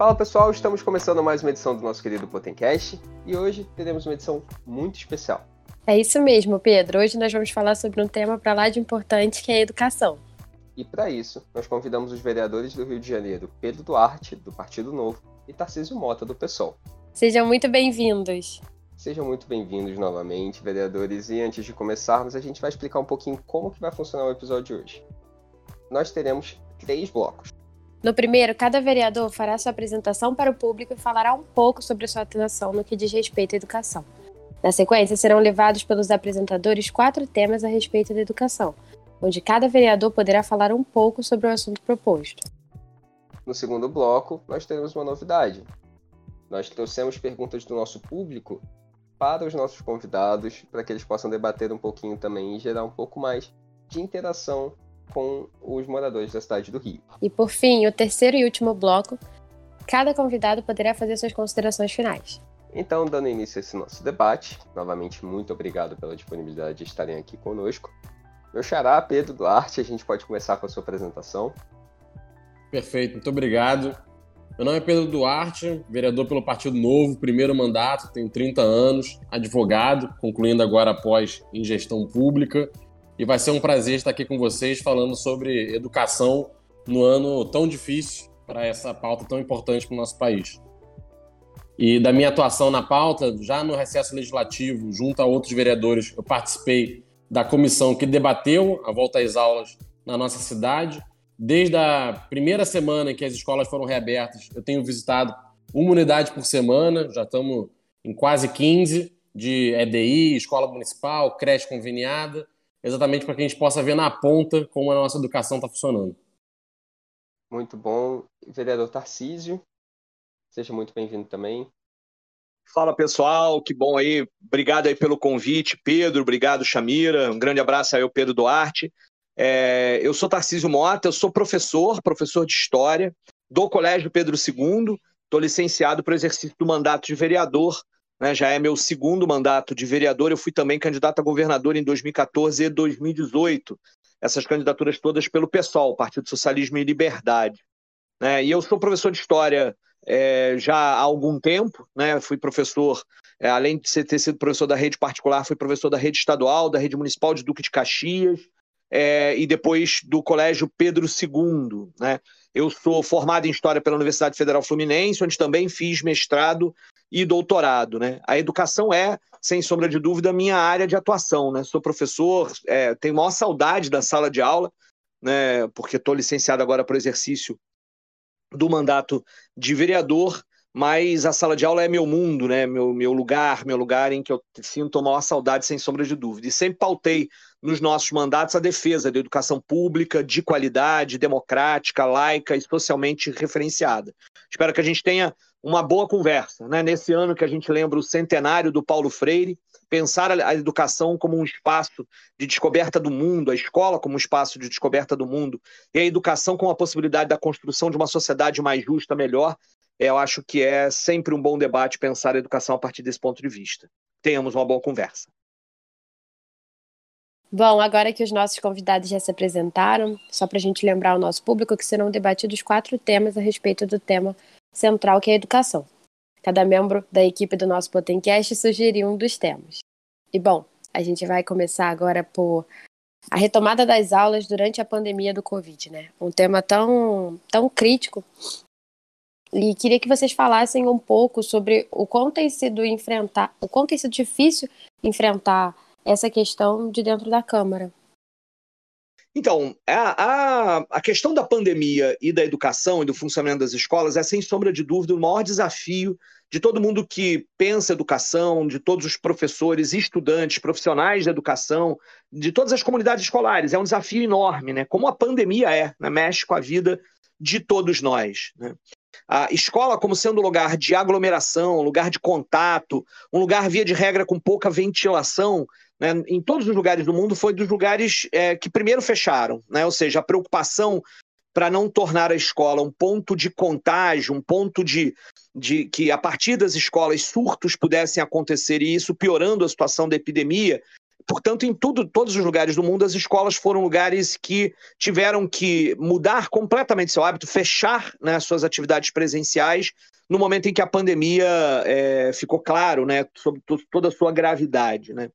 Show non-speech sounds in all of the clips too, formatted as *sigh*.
Fala pessoal, estamos começando mais uma edição do nosso querido Potencast e hoje teremos uma edição muito especial. É isso mesmo, Pedro. Hoje nós vamos falar sobre um tema para lá de importante que é a educação. E para isso, nós convidamos os vereadores do Rio de Janeiro, Pedro Duarte, do Partido Novo, e Tarcísio Mota, do PSOL. Sejam muito bem-vindos. Sejam muito bem-vindos novamente, vereadores, e antes de começarmos, a gente vai explicar um pouquinho como que vai funcionar o episódio de hoje. Nós teremos três blocos. No primeiro, cada vereador fará sua apresentação para o público e falará um pouco sobre sua atuação no que diz respeito à educação. Na sequência, serão levados pelos apresentadores quatro temas a respeito da educação, onde cada vereador poderá falar um pouco sobre o assunto proposto. No segundo bloco, nós teremos uma novidade. Nós trouxemos perguntas do nosso público para os nossos convidados, para que eles possam debater um pouquinho também e gerar um pouco mais de interação com os moradores da cidade do Rio. E por fim, o terceiro e último bloco, cada convidado poderá fazer suas considerações finais. Então, dando início a esse nosso debate, novamente muito obrigado pela disponibilidade de estarem aqui conosco. Meu xará, Pedro Duarte, a gente pode começar com a sua apresentação. Perfeito, muito obrigado. Meu nome é Pedro Duarte, vereador pelo Partido Novo, primeiro mandato, tenho 30 anos, advogado, concluindo agora após em gestão pública e vai ser um prazer estar aqui com vocês falando sobre educação no ano tão difícil para essa pauta tão importante para o nosso país. E da minha atuação na pauta, já no recesso legislativo, junto a outros vereadores, eu participei da comissão que debateu a volta às aulas na nossa cidade. Desde a primeira semana em que as escolas foram reabertas, eu tenho visitado uma unidade por semana, já estamos em quase 15 de EDI, escola municipal, creche conveniada, exatamente para que a gente possa ver na ponta como a nossa educação está funcionando. Muito bom. Vereador Tarcísio, seja muito bem-vindo também. Fala pessoal, que bom aí. Obrigado aí pelo convite, Pedro. Obrigado, Chamira. Um grande abraço aí ao Pedro Duarte. É, eu sou Tarcísio Mota, eu sou professor, professor de História do Colégio Pedro II. Estou licenciado para o exercício do mandato de vereador né, já é meu segundo mandato de vereador. Eu fui também candidato a governador em 2014 e 2018. Essas candidaturas todas pelo PSOL, Partido Socialismo e Liberdade. Né, e eu sou professor de História é, já há algum tempo. Né, fui professor, é, além de ter sido professor da rede particular, fui professor da rede estadual, da rede municipal de Duque de Caxias. É, e depois do Colégio Pedro II. Né? Eu sou formado em História pela Universidade Federal Fluminense, onde também fiz mestrado e doutorado. Né? A educação é, sem sombra de dúvida, minha área de atuação. Né? Sou professor, é, tenho maior saudade da sala de aula, né? porque estou licenciado agora para o exercício do mandato de vereador, mas a sala de aula é meu mundo, né? meu, meu lugar, meu lugar em que eu sinto a maior saudade, sem sombra de dúvida. E sempre pautei nos nossos mandatos a defesa da educação pública, de qualidade, democrática, laica e socialmente referenciada. Espero que a gente tenha uma boa conversa. Né? Nesse ano que a gente lembra o centenário do Paulo Freire, pensar a educação como um espaço de descoberta do mundo, a escola como um espaço de descoberta do mundo, e a educação como a possibilidade da construção de uma sociedade mais justa, melhor, eu acho que é sempre um bom debate pensar a educação a partir desse ponto de vista. Tenhamos uma boa conversa. Bom, agora que os nossos convidados já se apresentaram, só para a gente lembrar ao nosso público que serão debatidos quatro temas a respeito do tema central, que é a educação. Cada membro da equipe do nosso Potencast sugeriu um dos temas. E bom, a gente vai começar agora por a retomada das aulas durante a pandemia do Covid, né? Um tema tão, tão crítico. E queria que vocês falassem um pouco sobre o quão tem sido enfrentar, o quão tem sido difícil enfrentar essa questão de dentro da Câmara. Então, a, a, a, questão da pandemia e da educação e do funcionamento das escolas é, sem sombra de dúvida, o maior desafio de todo mundo que pensa educação, de todos os professores, estudantes, profissionais da educação, de todas as comunidades escolares. É um desafio enorme, né? Como a pandemia é, né? mexe com a vida de todos nós. Né? A escola como sendo lugar de aglomeração, lugar de contato, um lugar, via de regra, com pouca ventilação, né, em todos os lugares do mundo, foi dos lugares é, que primeiro fecharam. Né, ou seja, a preocupação para não tornar a escola um ponto de contágio, um ponto de, de que a partir das escolas surtos pudessem acontecer e isso piorando a situação da epidemia, portanto, em tudo, todos os lugares do mundo, as escolas foram lugares que tiveram que mudar completamente seu hábito, fechar né, suas atividades presenciais no momento em que a pandemia é, ficou claro, né, sobre toda a sua gravidade, né.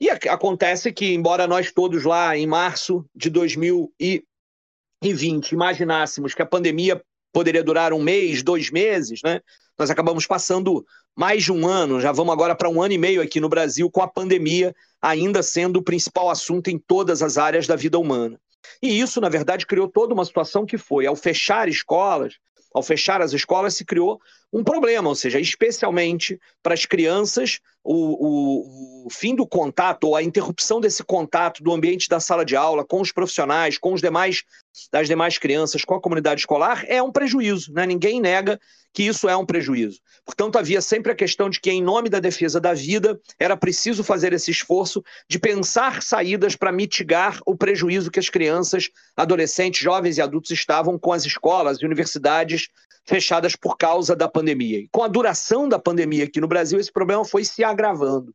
E acontece que, embora nós todos lá em março de 2020 imaginássemos que a pandemia poderia durar um mês, dois meses, né, nós acabamos passando mais de um ano, já vamos agora para um ano e meio aqui no Brasil, com a pandemia ainda sendo o principal assunto em todas as áreas da vida humana. E isso, na verdade, criou toda uma situação que foi, ao fechar escolas, ao fechar as escolas, se criou um problema, ou seja, especialmente para as crianças, o, o, o, fim do contato ou a interrupção desse contato do ambiente da sala de aula com os profissionais, com os demais das demais crianças, com a comunidade escolar, é um prejuízo. Né? Ninguém nega que isso é um prejuízo. Portanto, havia sempre a questão de que, em nome da defesa da vida, era preciso fazer esse esforço de pensar saídas para mitigar o prejuízo que as crianças, adolescentes, jovens e adultos estavam com as escolas e universidades fechadas por causa da pandemia. E com a duração da pandemia aqui no Brasil, esse problema foi se agravando.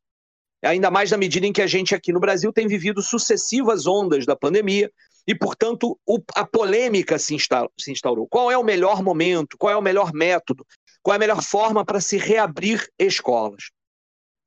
Ainda mais na medida em que a gente aqui no Brasil tem vivido sucessivas ondas da pandemia e, portanto, o, a polêmica se, se instaurou. Qual é o melhor momento? Qual é o melhor método? Qual é a melhor forma para se reabrir escolas?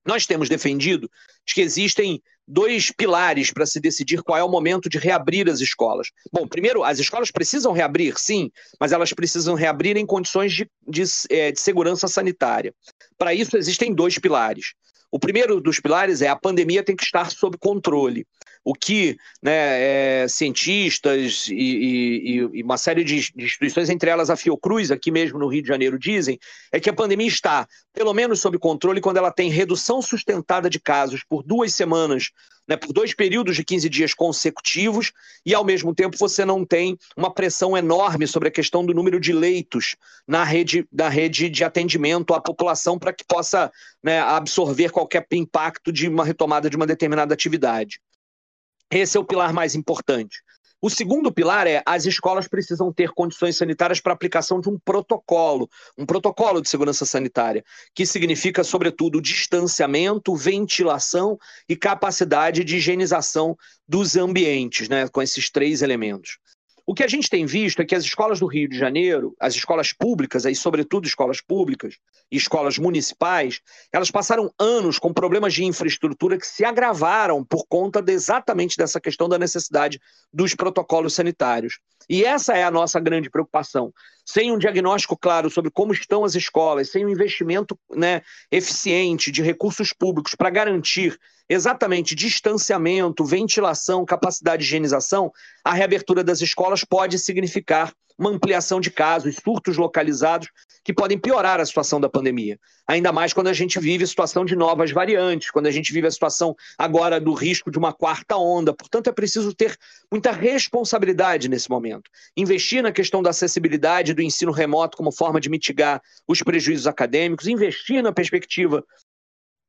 Nós temos defendido que existem dois pilares para se decidir qual é o momento de reabrir as escolas. Bom, primeiro, as escolas precisam reabrir, sim, mas elas precisam reabrir em condições de, de, é, de segurança sanitária. Para isso, existem dois pilares. O primeiro dos pilares é a pandemia tem que estar sob controle. O que né, é, cientistas e, e, e, uma série de instituições, entre elas a Fiocruz, aqui mesmo no Rio de Janeiro, dizem, é que a pandemia está, pelo menos, sob controle quando ela tem redução sustentada de casos por duas semanas né, por dois períodos de 15 dias consecutivos, e ao mesmo tempo você não tem uma pressão enorme sobre a questão do número de leitos na rede, na rede de atendimento à população para que possa né, absorver qualquer impacto de uma retomada de uma determinada atividade. Esse é o pilar mais importante. O segundo pilar é as escolas precisam ter condições sanitárias para aplicação de um protocolo, um protocolo de segurança sanitária, que significa, sobretudo, distanciamento, ventilação e capacidade de higienização dos ambientes, né, com esses três elementos. O que a gente tem visto é que as escolas do Rio de Janeiro, as escolas públicas, aí sobretudo escolas públicas e escolas municipais, elas passaram anos com problemas de infraestrutura que se agravaram por conta de, exatamente dessa questão da necessidade dos protocolos sanitários. E essa é a nossa grande preocupação. Sem um diagnóstico claro sobre como estão as escolas, sem um investimento né, eficiente de recursos públicos para garantir exatamente distanciamento, ventilação, capacidade de higienização, a reabertura das escolas pode significar uma ampliação de casos, surtos localizados que podem piorar a situação da pandemia. Ainda mais quando a gente vive a situação de novas variantes, quando a gente vive a situação agora do risco de uma quarta onda. Portanto, é preciso ter muita responsabilidade nesse momento. Investir na questão da acessibilidade do ensino remoto como forma de mitigar os prejuízos acadêmicos, investir na perspectiva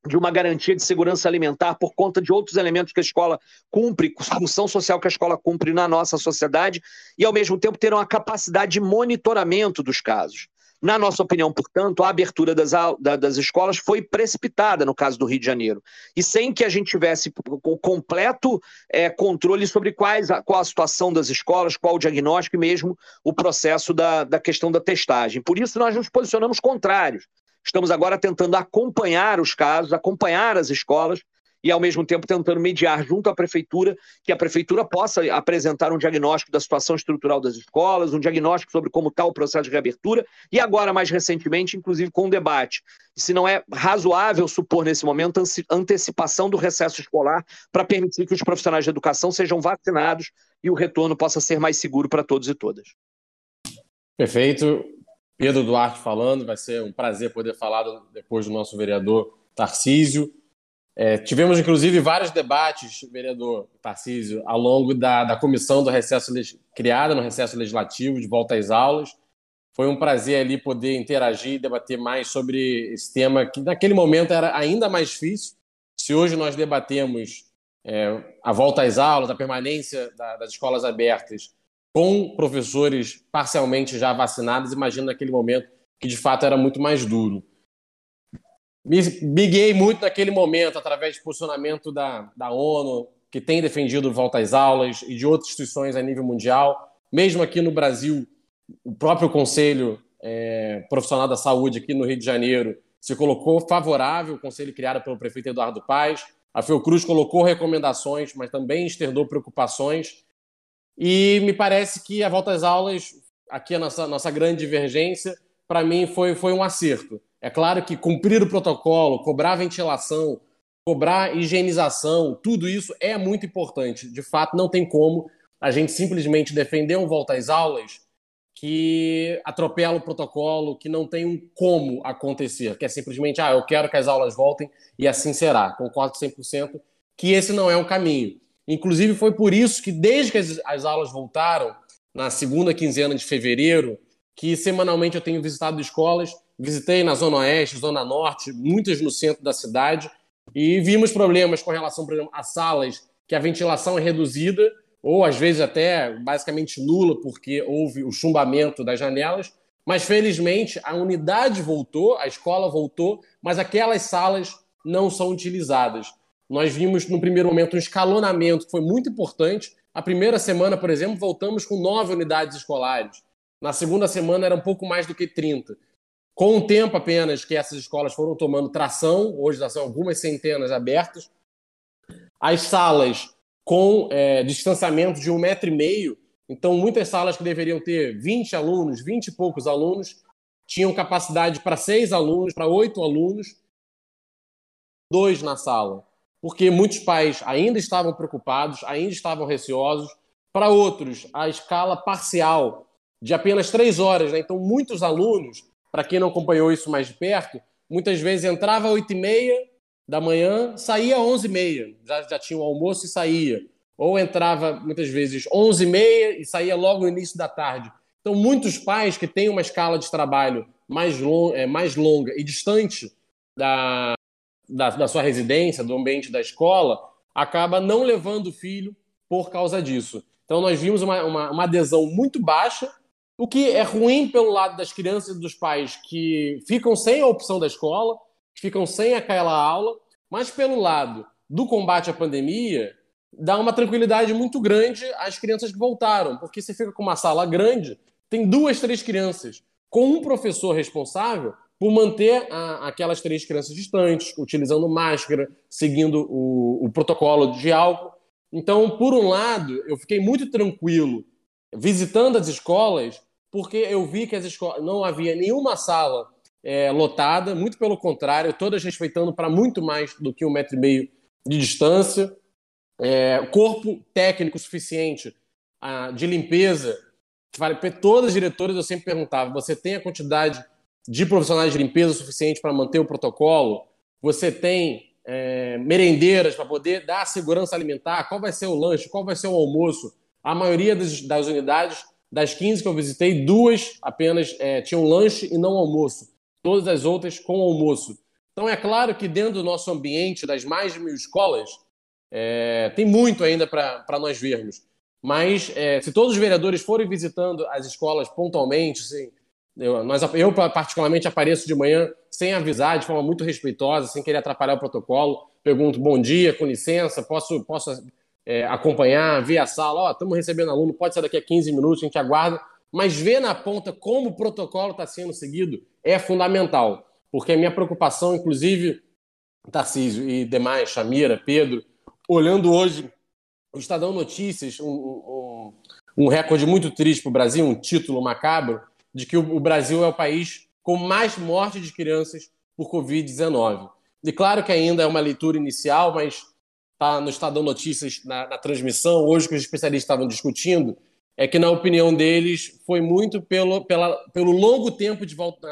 de uma garantia de segurança alimentar por conta de outros elementos que a escola cumpre, função social que a escola cumpre na nossa sociedade, e ao mesmo tempo ter uma capacidade de monitoramento dos casos. Na nossa opinião, portanto, a abertura das, das escolas foi precipitada no caso do Rio de Janeiro, e sem que a gente tivesse o completo é, controle sobre quais, qual a situação das escolas, qual o diagnóstico e mesmo o processo da, da questão da testagem. Por isso, nós nos posicionamos contrários. Estamos agora tentando acompanhar os casos, acompanhar as escolas e, ao mesmo tempo, tentando mediar junto à prefeitura que a prefeitura possa apresentar um diagnóstico da situação estrutural das escolas, um diagnóstico sobre como está o processo de reabertura e, agora, mais recentemente, inclusive com um debate. Se não é razoável supor, nesse momento, antecipação do recesso escolar para permitir que os profissionais de educação sejam vacinados e o retorno possa ser mais seguro para todos e todas. Perfeito. Pedro Duarte falando, vai ser um prazer poder falar depois do nosso vereador Tarcísio. É, tivemos, inclusive, vários debates, vereador Tarcísio, ao longo da, da comissão do recesso criada no recesso legislativo, de volta às aulas. Foi um prazer ali poder interagir e debater mais sobre esse tema que, naquele momento, era ainda mais difícil. Se hoje nós debatemos é, a volta às aulas, a permanência da, das escolas abertas com professores parcialmente já vacinados, imagino naquele momento que de fato era muito mais duro. me, guiei muito naquele momento, através do posicionamento da, da ONU, que tem defendido volta às aulas, e de outras instituições a nível mundial. Mesmo aqui no Brasil, o próprio Conselho é, Profissional da Saúde, aqui no Rio de Janeiro, se colocou favorável, o conselho criado pelo prefeito Eduardo Paes. A Fiocruz colocou recomendações, mas também externou preocupações. E me parece que a volta às aulas, aqui a nossa, nossa grande divergência, para mim foi, foi um acerto. É claro que cumprir o protocolo, cobrar ventilação, cobrar higienização, tudo isso é muito importante. De fato, não tem como a gente simplesmente defender um volta às aulas que atropela o protocolo, que não tem um como acontecer, que é simplesmente, ah, eu quero que as aulas voltem e assim será. Concordo 100% que esse não é o caminho. Inclusive, foi por isso que, desde que as, as aulas voltaram, na segunda quinzena de fevereiro, que semanalmente eu tenho visitado escolas, visitei na Zona Oeste, Zona Norte, muitas no centro da cidade, e vimos problemas com relação, por exemplo, a salas que a ventilação é reduzida ou às vezes até basicamente nula, porque houve o chumbamento das janelas. Mas felizmente a unidade voltou, a escola voltou, mas aquelas salas não são utilizadas. Nós vimos no primeiro momento um escalonamento que foi muito importante. A primeira semana, por exemplo, voltamos com nove unidades escolares. Na segunda semana era um pouco mais do que 30. Com o tempo apenas que essas escolas foram tomando tração, hoje já são algumas centenas abertas, as salas com é, distanciamento de um metro e meio. Então, muitas salas que deveriam ter 20 alunos, 20 e poucos alunos, tinham capacidade para seis alunos, para oito alunos, dois na sala. Porque muitos pais ainda estavam preocupados, ainda estavam receosos. Para outros, a escala parcial de apenas três horas. Né? Então, muitos alunos, para quem não acompanhou isso mais de perto, muitas vezes entrava às oito e meia, da manhã, saía às 11h30, já, já tinha o almoço e saía. Ou entrava muitas vezes 11h30 e saía logo no início da tarde. Então, muitos pais que têm uma escala de trabalho mais, long, é, mais longa e distante da, da, da sua residência, do ambiente da escola, acaba não levando o filho por causa disso. Então, nós vimos uma, uma, uma adesão muito baixa, o que é ruim pelo lado das crianças e dos pais que ficam sem a opção da escola, ficam sem aquela aula, mas pelo lado do combate à pandemia, dá uma tranquilidade muito grande às crianças que voltaram, porque você fica com uma sala grande, tem duas, três crianças, com um professor responsável por manter a, aquelas três crianças distantes, utilizando máscara, seguindo o, o protocolo de álcool. Então, por um lado, eu fiquei muito tranquilo visitando as escolas, porque eu vi que as escolas não havia nenhuma sala é, lotada, muito pelo contrário, todas respeitando para muito mais do que um metro e meio de distância, é, corpo técnico suficiente a, de limpeza. Para todas as diretoras eu sempre perguntava: você tem a quantidade de profissionais de limpeza suficiente para manter o protocolo? Você tem é, merendeiras para poder dar segurança alimentar? Qual vai ser o lanche? Qual vai ser o almoço? A maioria das, das unidades, das 15 que eu visitei, duas apenas é, tinham lanche e não almoço todas as outras com almoço. Então é claro que dentro do nosso ambiente, das mais de mil escolas, é, tem muito ainda para nós vermos. Mas é, se todos os vereadores forem visitando as escolas pontualmente, assim, eu, nós, eu particularmente apareço de manhã sem avisar, de forma muito respeitosa, sem querer atrapalhar o protocolo. Pergunto, bom dia, com licença, posso, posso é, acompanhar, ver a sala? Ó, estamos recebendo aluno, pode ser daqui a 15 minutos, a gente aguarda. Mas ver na ponta como o protocolo está sendo seguido é fundamental, porque a minha preocupação, inclusive, Tarcísio e demais, Chamira, Pedro, olhando hoje o Estadão Notícias, um, um, um recorde muito triste para o Brasil, um título macabro, de que o, Brasil é o país com mais mortes de crianças por Covid-19. E claro que ainda é uma leitura inicial, mas está no Estadão Notícias, na, na transmissão, hoje que os especialistas estavam discutindo, é que, na opinião deles, foi muito pelo, pela, pelo longo tempo de volta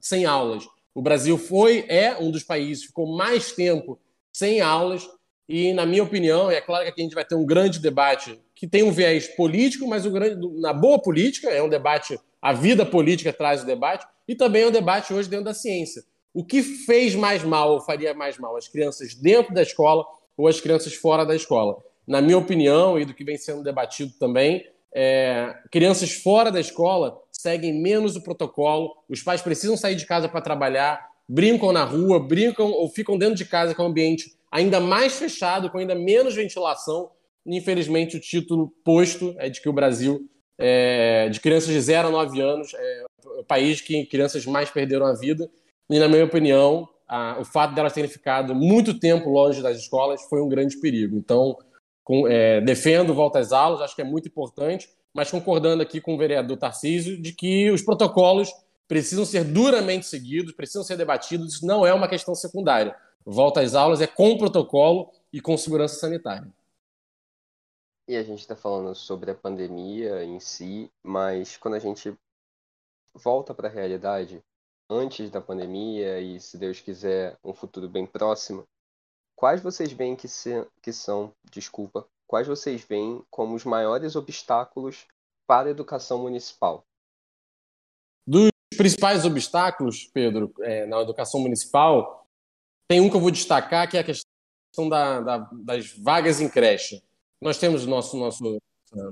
sem aulas. O Brasil foi, é um dos países que ficou mais tempo sem aulas, e, na minha opinião, é claro que aqui a gente vai ter um grande debate que tem um viés político, mas grande, na boa política, é um debate, a vida política traz o debate, e também é um debate hoje dentro da ciência. O que fez mais mal ou faria mais mal? As crianças dentro da escola ou as crianças fora da escola? Na minha opinião, e do que vem sendo debatido também, é, crianças fora da escola seguem menos o protocolo, os pais precisam sair de casa para trabalhar, brincam na rua, brincam ou ficam dentro de casa com um ambiente ainda mais fechado, com ainda menos ventilação. Infelizmente, o título posto é de que o Brasil, é, de crianças de 0 a 9 anos, é o país que crianças mais perderam a vida. E, na minha opinião, a, o fato delas terem ficado muito tempo longe das escolas foi um grande perigo. Então, com, é, defendo volta às aulas, acho que é muito importante, mas concordando aqui com o vereador Tarcísio de que os protocolos precisam ser duramente seguidos, precisam ser debatidos, isso não é uma questão secundária. Volta às aulas é com protocolo e com segurança sanitária. E a gente está falando sobre a pandemia em si, mas quando a gente volta para a realidade, antes da pandemia e, se Deus quiser, um futuro bem próximo, quais vocês veem que, se, que são, desculpa, quais vocês veem como os maiores obstáculos para a educação municipal? Dos principais obstáculos, Pedro, é, na educação municipal, tem um que eu vou destacar, que é a questão da, da, das vagas em creche. Nós temos nosso, nosso,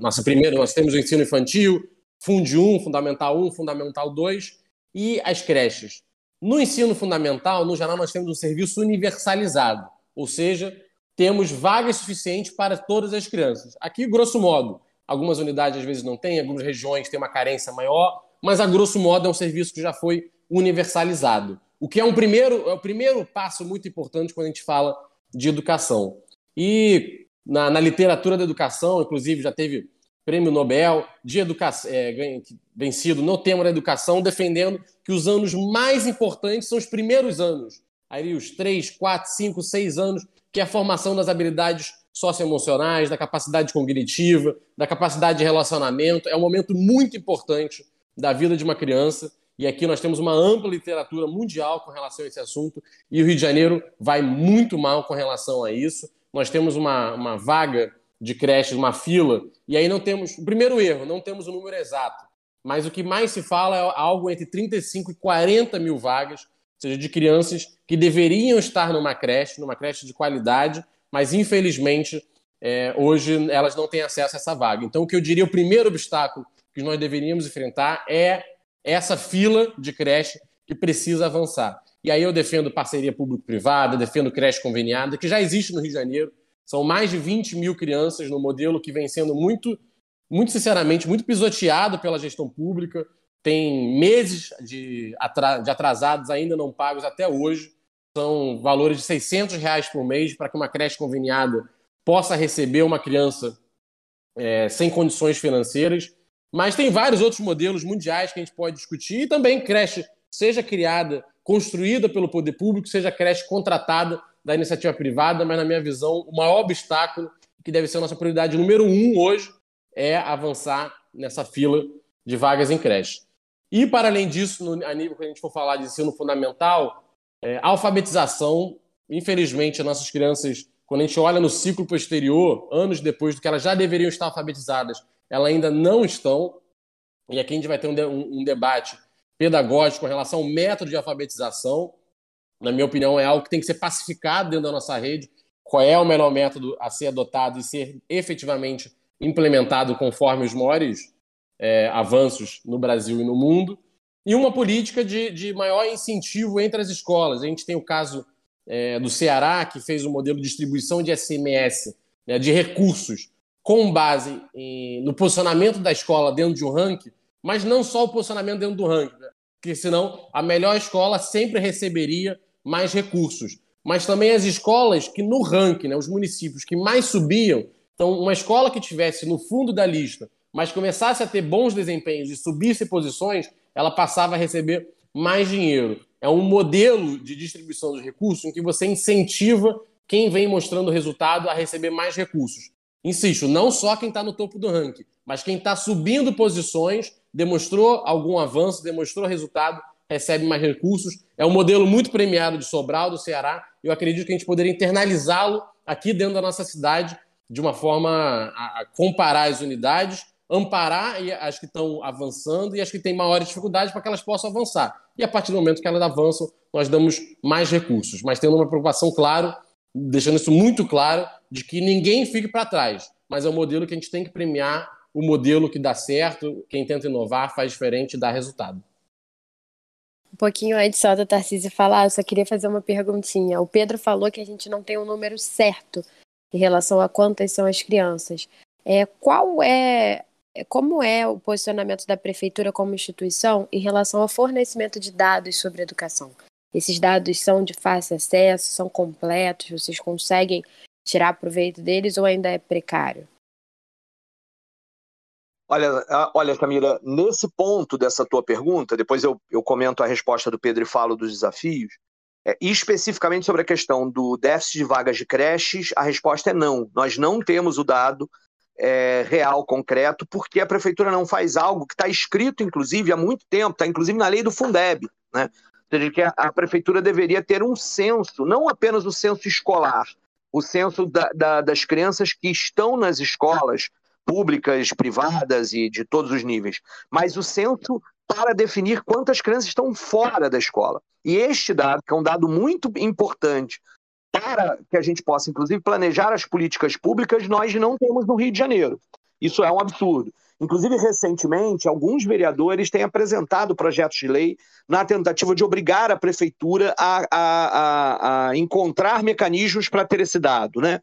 nossa primeira, nós temos o ensino infantil, Fundi 1, Fundamental 1, Fundamental 2 e as creches. No ensino fundamental, no geral, nós temos um serviço universalizado, ou seja, temos vagas suficientes para todas as crianças. Aqui, grosso modo, algumas unidades às vezes não têm, algumas regiões têm uma carência maior, mas a grosso modo é um serviço que já foi universalizado. O que é um primeiro, é o primeiro passo muito importante quando a gente fala de educação. E na, na literatura da educação, inclusive, já teve prêmio Nobel de educação, é, vencido no tema da educação, defendendo que os anos mais importantes são os primeiros anos. Aí os três, quatro, cinco, seis anos, que é a formação das habilidades socioemocionais, da capacidade cognitiva, da capacidade de relacionamento. É um momento muito importante da vida de uma criança. E aqui nós temos uma ampla literatura mundial com relação a esse assunto, e o Rio de Janeiro vai muito mal com relação a isso. Nós temos uma, uma vaga de creche, uma fila, e aí não temos. O primeiro erro, não temos o número exato. Mas o que mais se fala é algo entre 35 e 40 mil vagas, ou seja, de crianças que deveriam estar numa creche, numa creche de qualidade, mas infelizmente é, hoje elas não têm acesso a essa vaga. Então, o que eu diria, o primeiro obstáculo que nós deveríamos enfrentar é essa fila de creche que precisa avançar. E aí eu defendo parceria público-privada, defendo creche conveniada, que já existe no Rio de Janeiro. São mais de 20 mil crianças no modelo que vem sendo muito, muito sinceramente, muito pisoteado pela gestão pública. Tem meses de atrasados ainda não pagos até hoje. São valores de 600 reais por mês para que uma creche conveniada possa receber uma criança é, sem condições financeiras. Mas tem vários outros modelos mundiais que a gente pode discutir e também creche, seja criada, construída pelo poder público, seja creche contratada da iniciativa privada, mas na minha visão, o maior obstáculo, que deve ser a nossa prioridade número um hoje, é avançar nessa fila de vagas em creche. E, para além disso, no, a nível que a gente for falar de ensino fundamental, é, alfabetização, infelizmente, as nossas crianças, quando a gente olha no ciclo posterior, anos depois do que elas já deveriam estar alfabetizadas, elas ainda não estão. E aqui a gente vai ter um, um, um debate pedagógico com relação ao método de alfabetização. Na minha opinião, é algo que tem que ser pacificado dentro da nossa rede. Qual é o melhor método a ser adotado e ser efetivamente implementado conforme os maiores é, avanços no Brasil e no mundo. E uma política de, de maior incentivo entre as escolas. A gente tem o caso é, do Ceará, que fez um modelo de distribuição de SMS, né, de recursos com base em, no posicionamento da escola dentro de um ranking, mas não só o posicionamento dentro do ranking? Porque senão a melhor escola sempre receberia mais recursos. Mas também as escolas que no ranking, né, os municípios que mais subiam, então uma escola que tivesse no fundo da lista, mas começasse a ter bons desempenhos e subisse posições, ela passava a receber mais dinheiro. É um modelo de distribuição dos recursos em que você incentiva quem vem mostrando resultado a receber mais recursos. Insisto, não só quem está no topo do ranking, mas quem está subindo posições, demonstrou algum avanço, demonstrou resultado, recebe mais recursos. É um modelo muito premiado de Sobral, do Ceará. Eu acredito que a gente poderia internalizá-lo aqui dentro da nossa cidade, de uma forma a, comparar as unidades, amparar as que estão avançando e as que têm maiores dificuldades para que elas possam avançar. E a partir do momento que elas avançam, nós damos mais recursos, mas tendo uma preocupação, claro, deixando isso muito claro, de que ninguém fique para trás, mas é um modelo que a gente tem que premiar o modelo que dá certo, quem tenta inovar, faz diferente e dá resultado. Um pouquinho antes só da Tarcísio falar, eu só queria fazer uma perguntinha. O Pedro falou que a gente não tem um número certo em relação a quantas são as crianças. É, qual é como é o posicionamento da prefeitura como instituição em relação ao fornecimento de dados sobre educação? Esses dados são de fácil acesso, são completos, vocês conseguem tirar proveito deles ou ainda é precário? Olha, olha, Camila, nesse ponto dessa tua pergunta, depois eu, eu comento a resposta do Pedro e falo dos desafios, é, especificamente sobre a questão do déficit de vagas de creches, a resposta é não. Nós não temos o dado é, real, concreto, porque a prefeitura não faz algo que está escrito, inclusive, há muito tempo, está inclusive na lei do Fundeb, né? Ou seja, que a, a, prefeitura deveria ter um censo, não apenas o censo escolar, o censo da, da, das crianças que estão nas escolas, públicas, privadas e de todos os níveis, mas o censo para definir quantas crianças estão fora da escola. E este dado, que é um dado muito importante para que a gente possa, inclusive, planejar as políticas públicas, nós não temos no Rio de Janeiro. Isso é um absurdo. Inclusive, recentemente, alguns vereadores têm apresentado projetos de lei na tentativa de obrigar a prefeitura a, a, a, a encontrar mecanismos para ter esse dado. Né?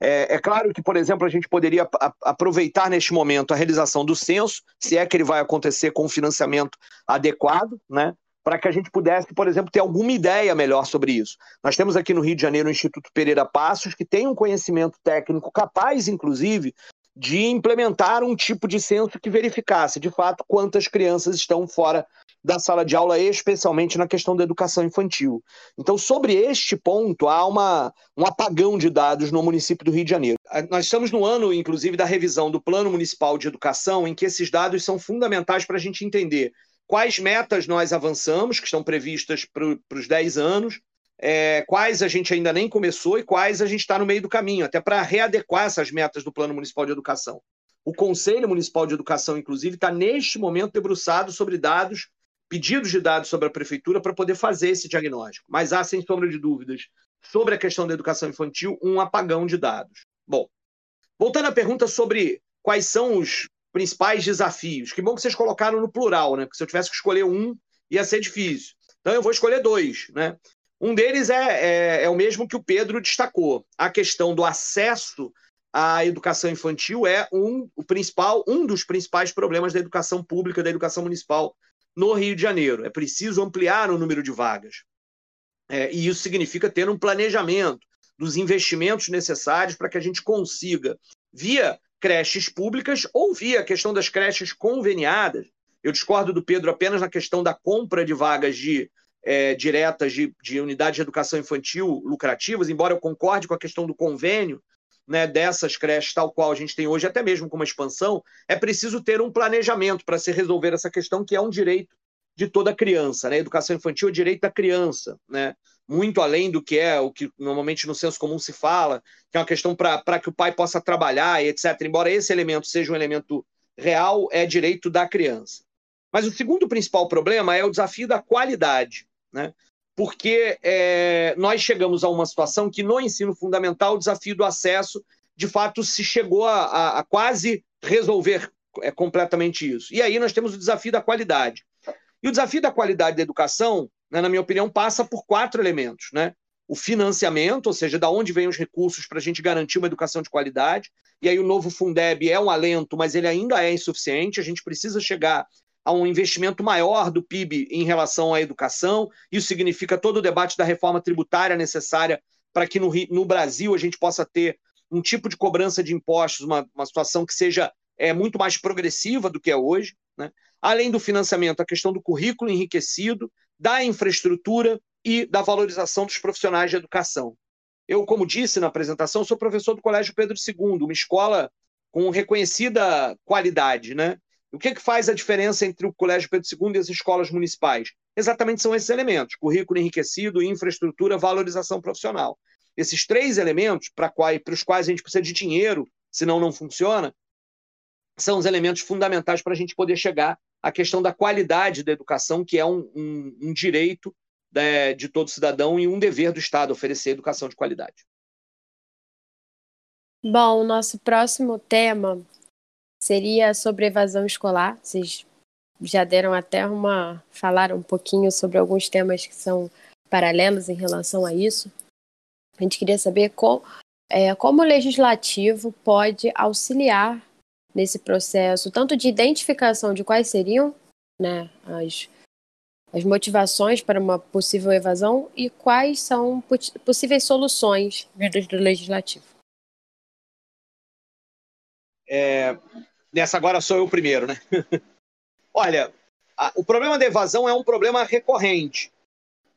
É, é, claro que, por exemplo, a gente poderia aproveitar neste momento a realização do censo, se é que ele vai acontecer com financiamento adequado, né? para que a gente pudesse, por exemplo, ter alguma ideia melhor sobre isso. Nós temos aqui no Rio de Janeiro o Instituto Pereira Passos, que tem um conhecimento técnico capaz, inclusive, de implementar um tipo de censo que verificasse, de fato, quantas crianças estão fora da sala de aula, especialmente na questão da educação infantil. Então, sobre este ponto, há uma, um apagão de dados no município do Rio de Janeiro. Nós estamos no ano, inclusive, da revisão do Plano Municipal de Educação, em que esses dados são fundamentais para a gente entender quais metas nós avançamos, que estão previstas para os 10 anos, é, quais a gente ainda nem começou e quais a gente está no meio do caminho, até para readequar essas metas do Plano Municipal de Educação. O Conselho Municipal de Educação, inclusive, está neste momento debruçado sobre dados, pedidos de dados sobre a Prefeitura para poder fazer esse diagnóstico. Mas há, sem sombra de dúvidas, sobre a questão da educação infantil, um apagão de dados. Bom, voltando à pergunta sobre quais são os principais desafios. Que bom que vocês colocaram no plural, né? Porque se eu tivesse que escolher um, ia ser difícil. Então eu vou escolher dois, né? Um deles é, é, é, o mesmo que o Pedro destacou. A questão do acesso à educação infantil é um, o principal, um dos principais problemas da educação pública, da educação municipal no Rio de Janeiro. É preciso ampliar o número de vagas. É, e isso significa ter um planejamento dos investimentos necessários para que a gente consiga, via creches públicas ou via a questão das creches conveniadas. Eu discordo do Pedro apenas na questão da compra de vagas de é, diretas de, de unidades de educação infantil lucrativas, embora eu concorde com a questão do convênio né, dessas creches, tal qual a gente tem hoje, até mesmo com uma expansão, é preciso ter um planejamento para se resolver essa questão, que é um direito de toda criança. Né? A educação infantil é direito da criança, né? muito além do que é o que normalmente no senso comum se fala, que é uma questão para que o pai possa trabalhar etc. Embora esse elemento seja um elemento real, é direito da criança. Mas o segundo principal problema é o desafio da qualidade né? Porque é, nós chegamos a uma situação que no ensino fundamental o desafio do acesso, de fato, se chegou a, a, a quase resolver é, completamente isso. E aí nós temos o desafio da qualidade. E o desafio da qualidade da educação, né, na minha opinião, passa por quatro elementos. Né? O financiamento, ou seja, da onde vêm os recursos para a gente garantir uma educação de qualidade. E aí o novo Fundeb é um alento, mas ele ainda é insuficiente. A gente precisa chegar a um investimento maior do PIB em relação à educação. Isso significa todo o debate da reforma tributária necessária para que no, no Brasil a gente possa ter um tipo de cobrança de impostos, uma, uma situação que seja é, muito mais progressiva do que é hoje. Né? Além do financiamento, a questão do currículo enriquecido, da infraestrutura e da valorização dos profissionais de educação. Eu, como disse na apresentação, sou professor do Colégio Pedro II, uma escola com reconhecida qualidade, né? O que, é que faz a diferença entre o Colégio Pedro II e as escolas municipais? Exatamente são esses elementos: currículo enriquecido, infraestrutura, valorização profissional. Esses três elementos, para os quais a gente precisa de dinheiro, senão não funciona, são os elementos fundamentais para a gente poder chegar à questão da qualidade da educação, que é um, um, um direito de, né, de todo cidadão e um dever do Estado oferecer educação de qualidade. Bom, o nosso próximo tema seria sobre evasão escolar. Vocês já deram até uma. falaram um pouquinho sobre alguns temas que são paralelos em relação a isso. A gente queria saber qual, é, como o legislativo pode auxiliar nesse processo, tanto de identificação de quais seriam né, as, as motivações para uma possível evasão e quais são possíveis soluções vindas do legislativo. É, nessa agora sou eu o primeiro, né? *laughs* Olha, a, o problema da evasão é um problema recorrente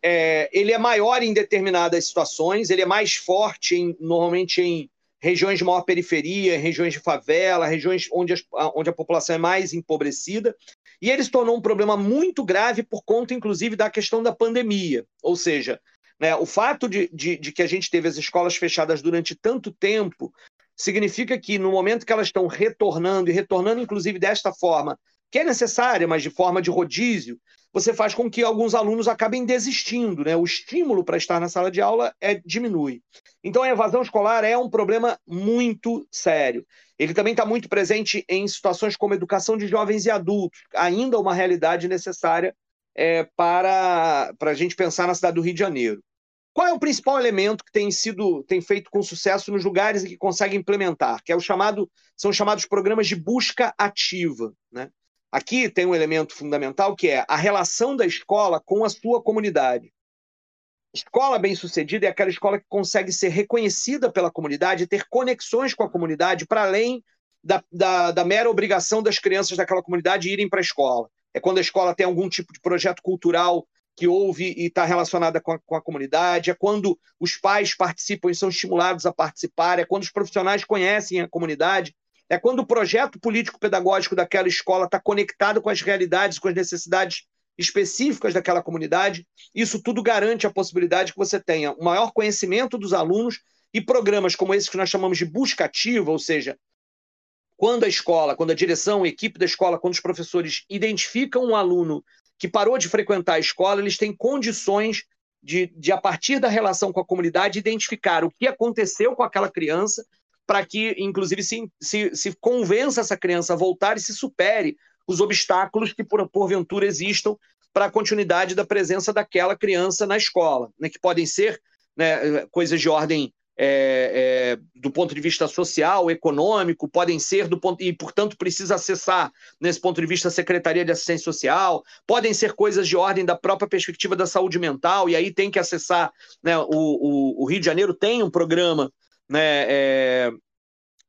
é, ele é maior em determinadas situações, ele é mais forte em, normalmente em regiões de maior periferia, regiões de favela, regiões onde, as, onde a população é mais empobrecida. E ele se tornou um problema muito grave por conta, inclusive, da questão da pandemia. Ou seja, né, o fato de, de, de que a gente teve as escolas fechadas durante tanto tempo significa que no momento que elas estão retornando, e retornando, inclusive, desta forma, que é necessária, mas de forma de rodízio, você faz com que alguns alunos acabem desistindo, né? O estímulo para estar na sala de aula é, diminui. Então a evasão escolar é um problema muito sério. Ele também está muito presente em situações como educação de jovens e adultos, ainda uma realidade necessária é, para, para a gente pensar na cidade do Rio de Janeiro. Qual é o principal elemento que tem sido tem feito com sucesso nos lugares que consegue implementar? Que é o chamado são chamados programas de busca ativa, né? Aqui tem um elemento fundamental que é a relação da escola com a sua comunidade. Escola bem-sucedida é aquela escola que consegue ser reconhecida pela comunidade, ter conexões com a comunidade para além da, da, da, mera obrigação das crianças daquela comunidade irem para a escola. É quando a escola tem algum tipo de projeto cultural que houve e está relacionada com a, com a comunidade, é quando os pais participam e são estimulados a participar, é quando os profissionais conhecem a comunidade é quando o projeto político-pedagógico daquela escola está conectado com as realidades, com as necessidades específicas daquela comunidade. Isso tudo garante a possibilidade que você tenha um maior conhecimento dos alunos e programas como esse que nós chamamos de busca ativa, ou seja, quando a escola, quando a direção, a equipe da escola, quando os professores identificam um aluno que parou de frequentar a escola, eles têm condições de, de, a partir da relação com a comunidade, identificar o que aconteceu com aquela criança para que, inclusive, se, se, se convença essa criança a voltar e se supere os obstáculos que, por, porventura, existam para a continuidade da presença daquela criança na escola, né, que podem ser né, coisas de ordem é, é, do ponto de vista social, econômico, podem ser do ponto e, portanto, precisa acessar nesse ponto de vista a Secretaria de Assistência Social, podem ser coisas de ordem da própria perspectiva da saúde mental, e aí tem que acessar, né, o, o, o Rio de Janeiro tem um programa né, é,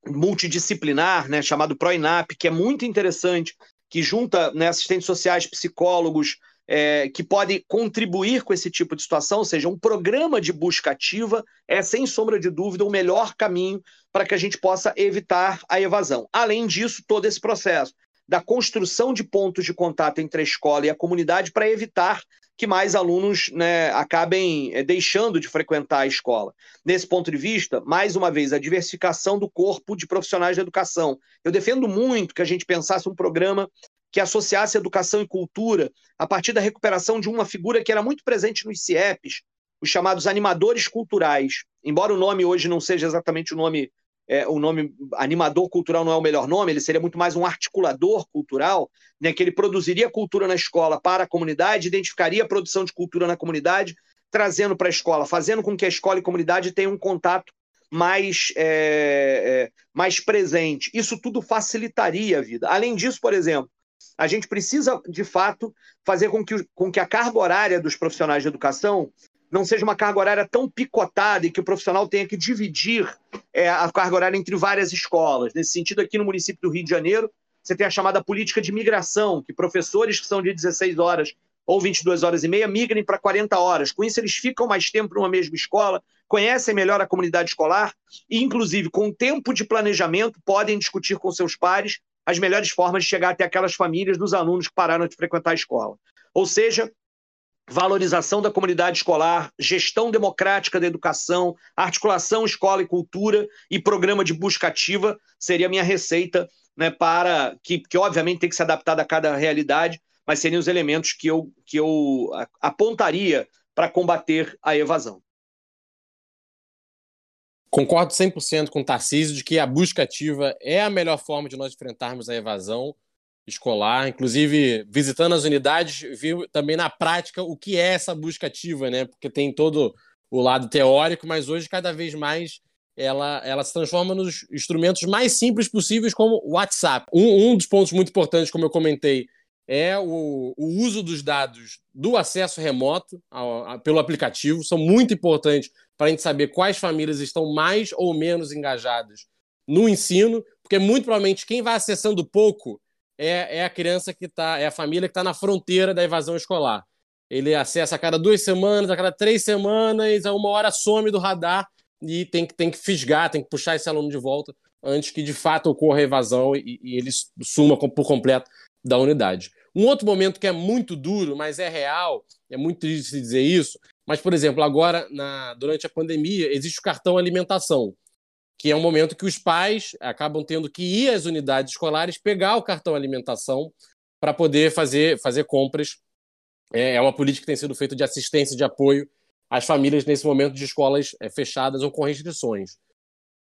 multidisciplinar, né, chamado ProINAP, que é muito interessante, que junta né, assistentes sociais, psicólogos, é, que podem contribuir com esse tipo de situação, ou seja, um programa de busca ativa é, sem sombra de dúvida, o melhor caminho para que a gente possa evitar a evasão. Além disso, todo esse processo da construção de pontos de contato entre a escola e a comunidade para evitar que mais alunos né, acabem eh, deixando de frequentar a escola. Nesse ponto de vista, mais uma vez, a diversificação do corpo de profissionais da educação. Eu defendo muito que a gente pensasse um programa que associasse educação e cultura a partir da recuperação de uma figura que era muito presente nos CIEPs, os chamados animadores culturais. Embora o nome hoje não seja exatamente o nome é, o nome animador cultural não é o melhor nome, ele seria muito mais um articulador cultural, né, que ele produziria cultura na escola para a comunidade, identificaria a produção de cultura na comunidade, trazendo para a escola, fazendo com que a escola e a comunidade tenham um contato mais, é, é, mais presente. Isso tudo facilitaria a vida. Além disso, por exemplo, a gente precisa, de fato, fazer com que, com que a carga horária dos profissionais de educação não seja uma carga horária tão picotada e que o profissional tenha que dividir é, a carga horária entre várias escolas. Nesse sentido, aqui no município do Rio de Janeiro, você tem a chamada política de migração, que professores que são de 16 horas ou 22 horas e meia migrem para 40 horas. Com isso, eles ficam mais tempo numa mesma escola, conhecem melhor a comunidade escolar e, inclusive, com tempo de planejamento, podem discutir com seus pares as melhores formas de chegar até aquelas famílias dos alunos que pararam de frequentar a escola. Ou seja, valorização da comunidade escolar, gestão democrática da educação, articulação escola e cultura e programa de busca ativa seria a minha receita né, para que, que obviamente tem que ser adaptada a cada realidade, mas seriam os elementos que eu, que eu apontaria para combater a evasão. Concordo 100% com o Tarcísio de que a busca ativa é a melhor forma de nós enfrentarmos a evasão. escolar. Inclusive, visitando as unidades, vi também na prática o que é essa busca ativa, né? Porque tem todo o lado teórico, mas hoje cada vez mais ela, ela se transforma nos instrumentos mais simples possíveis, como o WhatsApp. Um, um dos pontos muito importantes, como eu comentei, é o, o uso dos dados do acesso remoto ao, a, pelo aplicativo. São muito importantes para a gente saber quais famílias estão mais ou menos engajadas no ensino, porque muito provavelmente quem vai acessando pouco é, é a criança que está, é a família que está na fronteira da evasão escolar. Ele acessa a cada duas semanas, a cada três semanas, a uma hora some do radar e tem que, tem que fisgar, tem que puxar esse aluno de volta antes que de fato ocorra a evasão e, e ele suma por completo da unidade. Um outro momento que é muito duro, mas é real, é muito triste dizer isso, mas, por exemplo, agora, na, durante a pandemia, existe o cartão alimentação, que é um momento que os pais acabam tendo que ir às unidades escolares pegar o cartão alimentação para poder fazer, fazer compras. É, é uma política que tem sido feita de assistência, de apoio às famílias nesse momento de escolas é, fechadas ou com restrições.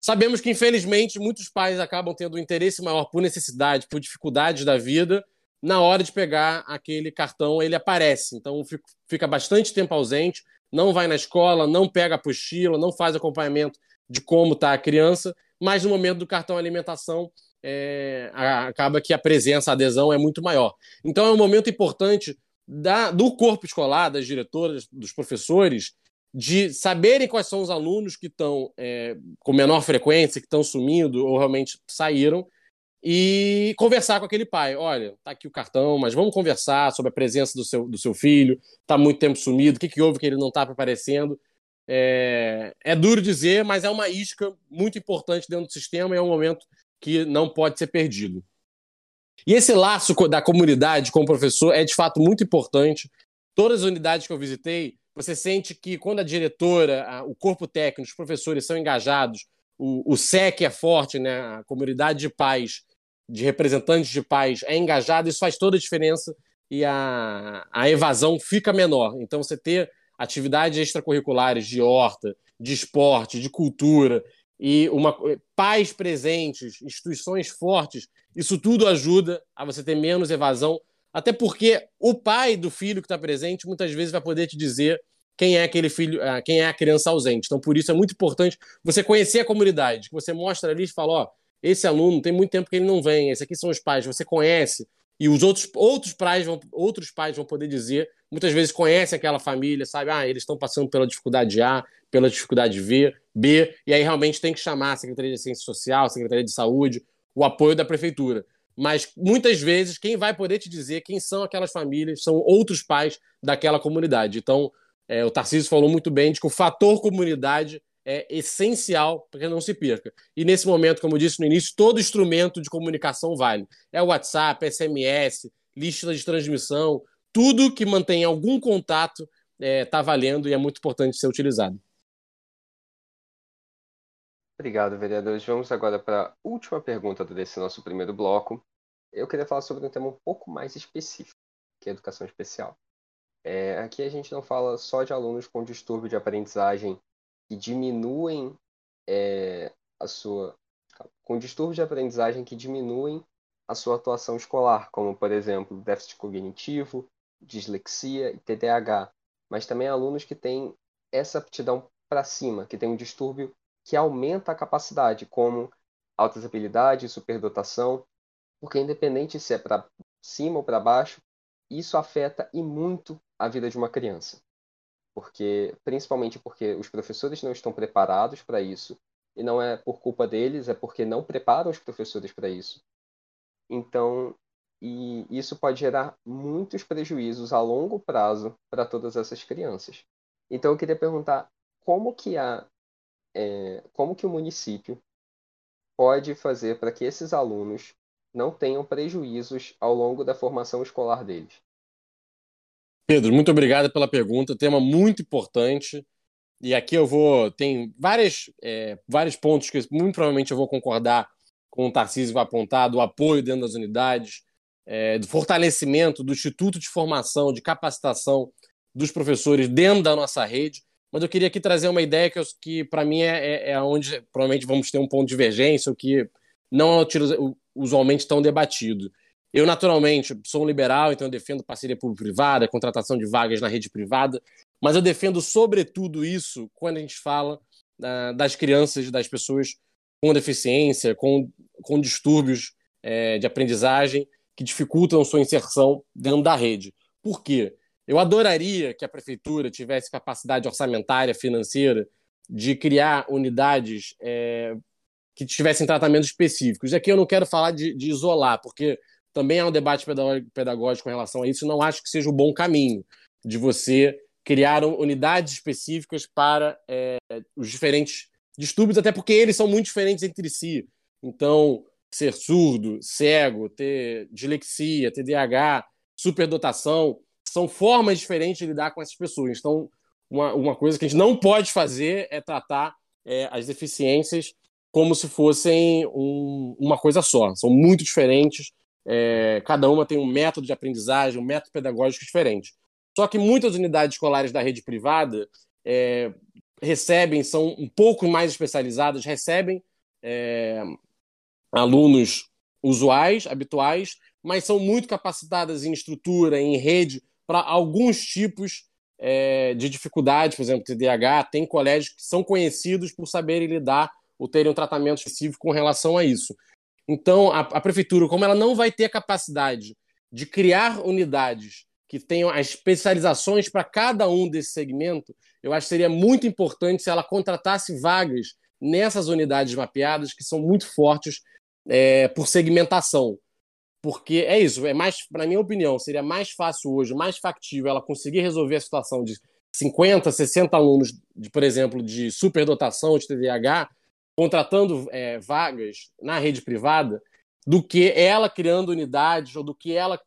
Sabemos que, infelizmente, muitos pais acabam tendo um interesse maior por necessidade, por dificuldades da vida. Na hora de pegar aquele cartão, ele aparece. Então, fica bastante tempo ausente, não vai na escola, não pega a apostila, não faz acompanhamento de como está a criança, mas no momento do cartão alimentação, é, acaba que a presença, a adesão é muito maior. Então, é um momento importante da, do corpo escolar, das diretoras, dos professores, de saberem quais são os alunos que estão é, com menor frequência, que estão sumindo ou realmente saíram, e conversar com aquele pai. Olha, tá aqui o cartão, mas vamos conversar sobre a presença do seu, do seu filho, tá muito tempo sumido, o que, que houve que ele não está aparecendo. É, é duro dizer, mas é uma isca muito importante dentro do sistema e é um momento que não pode ser perdido. E esse laço da comunidade com o professor é de fato muito importante. Todas as unidades que eu visitei, você sente que quando a diretora, a, o corpo técnico, os professores são engajados, o, o SEC é forte, né? a comunidade de pais, de representantes de pais é engajada, isso faz toda a diferença e a, a evasão fica menor. Então, você ter atividades extracurriculares de horta, de esporte, de cultura e uma pais presentes, instituições fortes, isso tudo ajuda a você ter menos evasão, até porque o pai do filho que está presente muitas vezes vai poder te dizer quem é aquele filho, ah, quem é a criança ausente. Então, por isso é muito importante você conhecer a comunidade, que você mostra ali e fala, ó, esse aluno tem muito tempo que ele não vem, esse aqui são os pais, você conhece, e os outros, outros, pais vão, outros pais vão poder dizer, muitas vezes conhecem aquela família, sabe? Ah, eles estão passando pela dificuldade A, pela dificuldade V, B, e aí realmente tem que chamar a Secretaria de Ciência Social, a Secretaria de Saúde, o apoio da Prefeitura. Mas muitas vezes quem vai poder te dizer quem são aquelas famílias são outros pais daquela comunidade. Então, é, o Tarcísio falou muito bem de que o fator comunidade é essencial para que não se perca. E nesse momento, como eu disse no início, todo instrumento de comunicação vale. É WhatsApp, SMS, lista de transmissão, tudo que mantém algum contato está é, tá valendo e é muito importante ser utilizado. Obrigado, vereadores. Vamos agora para a última pergunta desse nosso primeiro bloco. Eu queria falar sobre um tema um pouco mais específico, que é a educação especial. É, aqui a gente não fala só de alunos com distúrbio de aprendizagem que diminuem é, a sua. com distúrbios de aprendizagem que diminuem a sua atuação escolar, como, por exemplo, déficit cognitivo, dislexia e TDAH, mas também alunos que têm essa aptidão para cima, que tem um distúrbio que aumenta a capacidade, como altas habilidades, superdotação, porque independente se é para cima ou para baixo, isso afeta e muito a vida de uma criança porque principalmente porque os professores não estão preparados para isso e não é por culpa deles, é porque não preparam os professores para isso. Então, e isso pode gerar muitos prejuízos a longo prazo para todas essas crianças. Então, eu queria perguntar como que a é, como que o município pode fazer para que esses alunos não tenham prejuízos ao longo da formação escolar deles? Pedro, muito obrigado pela pergunta. Tema muito importante. E aqui eu vou. Tem várias, é, vários pontos que muito provavelmente eu vou concordar com o Tarcísio vai apontar, do apoio dentro das unidades, é, do fortalecimento do Instituto de Formação, de capacitação dos professores dentro da nossa rede. Mas eu queria aqui trazer uma ideia que, que para mim, é, é, é onde provavelmente vamos ter um ponto de divergência, o que não é usualmente tão debatido Eu, naturalmente, sou um liberal, então eu defendo parceria público-privada, contratação de vagas na rede privada, mas eu defendo, sobretudo, isso quando a gente fala uh, das crianças, das pessoas com deficiência, com, com distúrbios é, de aprendizagem que dificultam sua inserção dentro da rede. Por quê? Eu adoraria que a prefeitura tivesse capacidade orçamentária, financeira, de criar unidades é, que tivessem tratamentos específicos. Aqui eu não quero falar de, de isolar, porque também há um debate pedagógico com relação a isso. Não acho que seja o bom caminho de você criar unidades específicas para é, os diferentes distúrbios, até porque eles são muito diferentes entre si. Então, ser surdo, cego, ter dislexia, TDAH, superdotação, são formas diferentes de lidar com essas pessoas. Então, uma, uma coisa que a gente não pode fazer é tratar é, as deficiências como se fossem um, uma coisa só. São muito diferentes, é, cada uma tem um método de aprendizagem, um método pedagógico diferente. Só que muitas unidades escolares da rede privada é, recebem, são um pouco mais especializadas, recebem é, alunos usuais, habituais, mas são muito capacitadas em estrutura, em rede, para alguns tipos é, de dificuldade, por exemplo, TDAH, tem colégios que são conhecidos por saberem lidar ou terem um tratamento específico com relação a isso. Então, a, a prefeitura, como ela não vai ter a capacidade de criar unidades que tenham as especializações para cada um desse segmento, eu acho que seria muito importante se ela contratasse vagas nessas unidades mapeadas que são muito fortes é, por segmentação. Porque é isso, é mais, na minha opinião, seria mais fácil hoje, mais factível ela conseguir resolver a situação de 50, 60 alunos, de, por exemplo, de superdotação de TDAH, contratando é, vagas na rede privada, do que ela criando unidades ou do que ela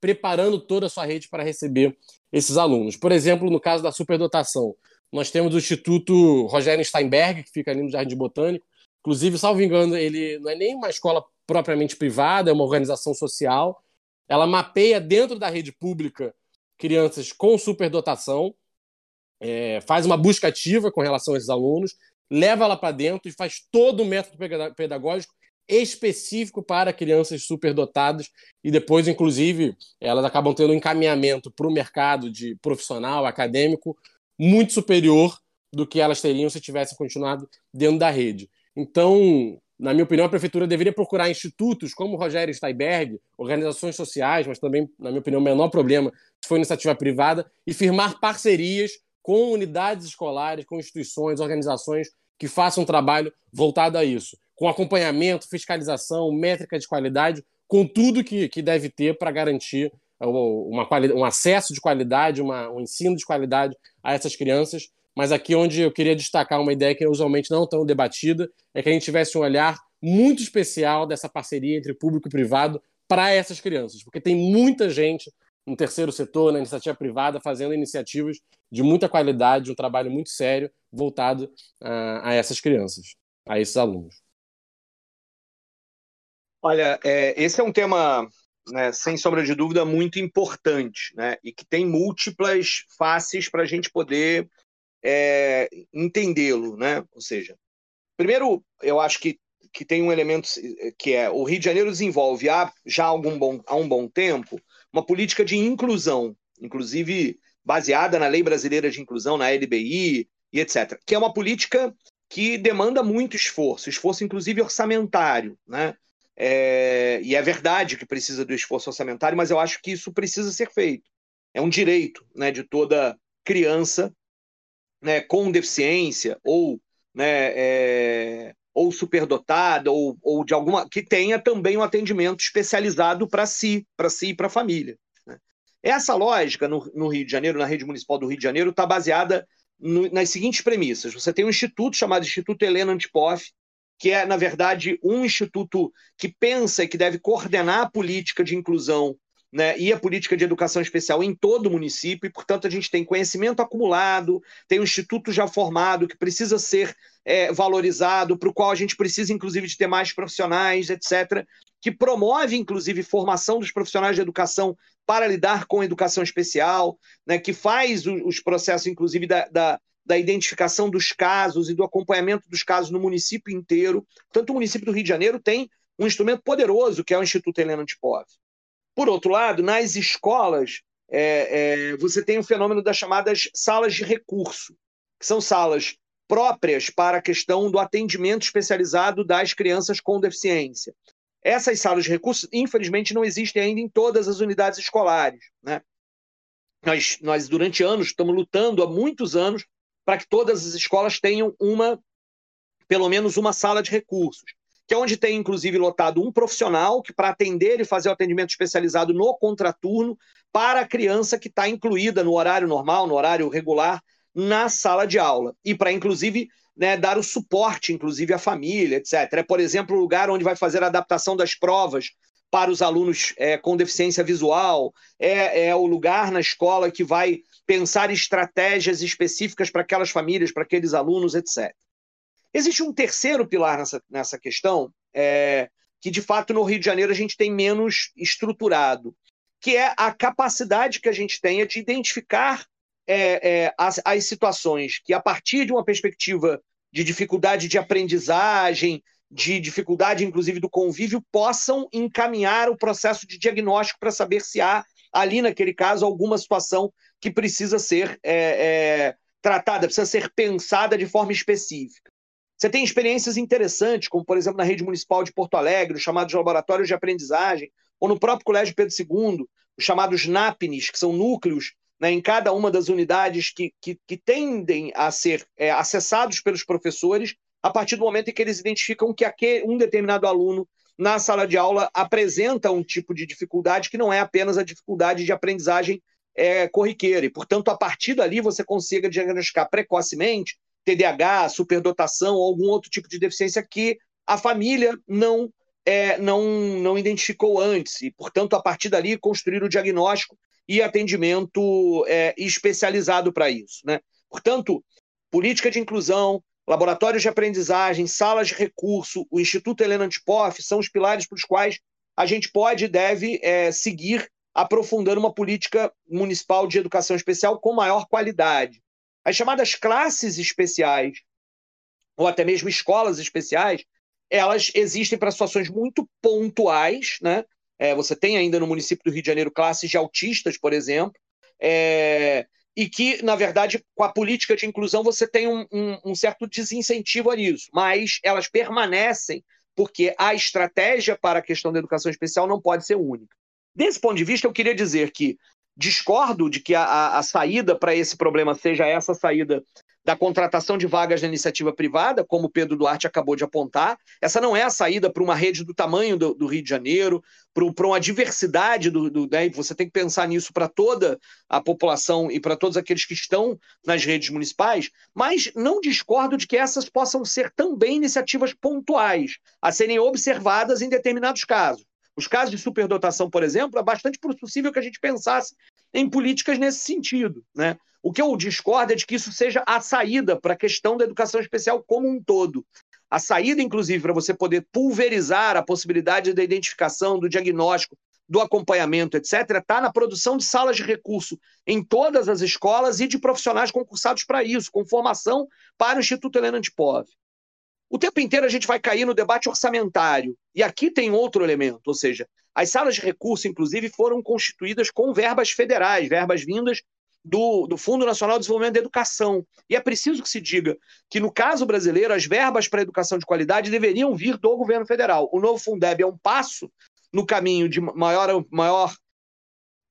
preparando toda a sua rede para receber esses alunos. Por exemplo, no caso da superdotação, nós temos o Instituto Rogério Steinberg, que fica ali no Jardim Botânico, Inclusive, salvo engano, ele não é nem uma escola propriamente privada, é uma organização social. Ela mapeia dentro da rede pública crianças com superdotação, é, faz uma busca ativa com relação a esses alunos, leva ela para dentro e faz todo o método pedagógico específico para crianças superdotadas e depois, inclusive, elas acabam tendo um encaminhamento para o mercado de profissional, acadêmico, muito superior do que elas teriam se tivessem continuado dentro da rede. Então, na minha opinião, a prefeitura deveria procurar institutos como o Rogério Steinberg, organizações sociais, mas também, na minha opinião, o menor problema se for iniciativa privada, e firmar parcerias com unidades escolares, com instituições, organizações que façam um trabalho voltado a isso, com acompanhamento, fiscalização, métrica de qualidade, com tudo que, que deve ter para garantir uma, um acesso de qualidade, uma, um ensino de qualidade a essas crianças mas aqui onde eu queria destacar uma ideia que é usualmente não tão debatida é que a gente tivesse um olhar muito especial dessa parceria entre público e privado para essas crianças, porque tem muita gente no terceiro setor, na iniciativa privada, fazendo iniciativas de muita qualidade, um trabalho muito sério voltado uh, a essas crianças, a esses alunos. Olha, é, esse é um tema, né, sem sombra de dúvida, muito importante, né, e que tem múltiplas faces para a gente poder é, entendê-lo, né? Ou seja, primeiro, eu acho que, que tem um elemento que é o Rio de Janeiro desenvolve há já algum bom, há um bom tempo uma política de inclusão, inclusive baseada na Lei Brasileira de Inclusão, na LBI e etc., que é uma política que demanda muito esforço, esforço inclusive orçamentário, né? É, e é verdade que precisa do esforço orçamentário, mas eu acho que isso precisa ser feito. É um direito né, de toda criança né, com deficiência ou, né, é, ou superdotada ou, ou de alguma que tenha também um atendimento especializado para si, para si e para a família. Né? Essa lógica no, no, Rio de Janeiro, na rede municipal do Rio de Janeiro, está baseada no, nas seguintes premissas: você tem um instituto chamado Instituto Helena Antipoff, que é, na verdade, um instituto que pensa e que deve coordenar a política de inclusão né, e a política de educação especial em todo o município, e, portanto, a gente tem conhecimento acumulado, tem um instituto já formado que precisa ser é, valorizado, para o qual a gente precisa, inclusive, de ter mais profissionais, etc., que promove, inclusive, formação dos profissionais de educação para lidar com educação especial, né, que faz os processos, inclusive, da, da da identificação dos casos e do acompanhamento dos casos no município inteiro. Tanto o município do Rio de Janeiro tem um instrumento poderoso, que é o Instituto Helena Antipov. Por outro lado, nas escolas, é, é, você tem o fenômeno das chamadas salas de recurso, que são salas próprias para a questão do atendimento especializado das crianças com deficiência. Essas salas de recursos, infelizmente, não existem ainda em todas as unidades escolares. Né? Nós, nós, durante anos, estamos lutando há muitos anos para que todas as escolas tenham uma, pelo menos uma sala de recursos, que é onde tem, inclusive, lotado um profissional que, para atender e fazer o atendimento especializado no contraturno para a criança que está incluída no horário normal, no horário regular, na sala de aula. E para, inclusive, né, dar o suporte, inclusive, à família, etc. É, por exemplo, o lugar onde vai fazer a adaptação das provas para os alunos é, com deficiência visual, é, é o lugar na escola que vai pensar estratégias específicas para aquelas famílias, para aqueles alunos, etc. Existe um terceiro pilar nessa, nessa questão, é, que de fato no Rio de Janeiro a gente tem menos estruturado, que é a capacidade que a gente tenha de identificar é, é, as, as situações que, a partir de uma perspectiva de dificuldade de aprendizagem, de dificuldade, inclusive, do convívio, possam encaminhar o processo de diagnóstico para saber se há, ali naquele caso, alguma situação que precisa ser é, é, tratada, precisa ser pensada de forma específica. Você tem experiências interessantes, como, por exemplo, na rede municipal de Porto Alegre, os chamados laboratórios de aprendizagem, ou no próprio Colégio Pedro II, os chamados NAPNES, que são núcleos né, em cada uma das unidades que, que, que tendem a ser é, acessados pelos professores a partir do momento em que eles identificam que aquele, um determinado aluno na sala de aula apresenta um tipo de dificuldade que não é apenas a dificuldade de aprendizagem é, corriqueira. E, portanto, a partir dali você consiga diagnosticar precocemente TDAH, superdotação ou algum outro tipo de deficiência que a família não, é, não, não identificou antes. E, portanto, a partir dali construir o diagnóstico e atendimento é, especializado para isso. Né? Portanto, política de inclusão, laboratórios de aprendizagem, salas de recurso, o Instituto Helena Antipoff são os pilares para os quais a gente pode e deve é, seguir aprofundando uma política municipal de educação especial com maior qualidade. As chamadas classes especiais, ou até mesmo escolas especiais, elas existem para situações muito pontuais, né? É, você tem ainda no município do Rio de Janeiro classes de autistas, por exemplo, é, e que, na verdade, com a política de inclusão você tem um, um, um certo desincentivo a isso, mas elas permanecem porque a estratégia para a questão da educação especial não pode ser única. Desse ponto de vista, eu queria dizer que discordo de que a, a, saída para esse problema seja essa saída da contratação de vagas na iniciativa privada, como Pedro Duarte acabou de apontar. Essa não é a saída para uma rede do tamanho do, do Rio de Janeiro, para uma diversidade do, do né? você tem que pensar nisso para toda a população e para todos aqueles que estão nas redes municipais, mas não discordo de que essas possam ser também iniciativas pontuais, a serem observadas em determinados casos. Os casos de superdotação, por exemplo, é bastante possível que a gente pensasse em políticas nesse sentido. Né? O que eu discordo é de que isso seja a saída para a questão da educação especial como um todo. A saída, inclusive, para você poder pulverizar a possibilidade da identificação, do diagnóstico, do acompanhamento, etc., está na produção de salas de recurso em todas as escolas e de profissionais concursados para isso, com formação para o Instituto Helena Antipov. O tempo inteiro a gente vai cair no debate orçamentário. E aqui tem outro elemento, ou seja, as salas de recurso, inclusive, foram constituídas com verbas federais, verbas vindas do, do, Fundo Nacional de Desenvolvimento da Educação. E é preciso que se diga que, no caso brasileiro, as verbas para educação de qualidade deveriam vir do governo federal. O novo Fundeb é um passo no caminho de maior, maior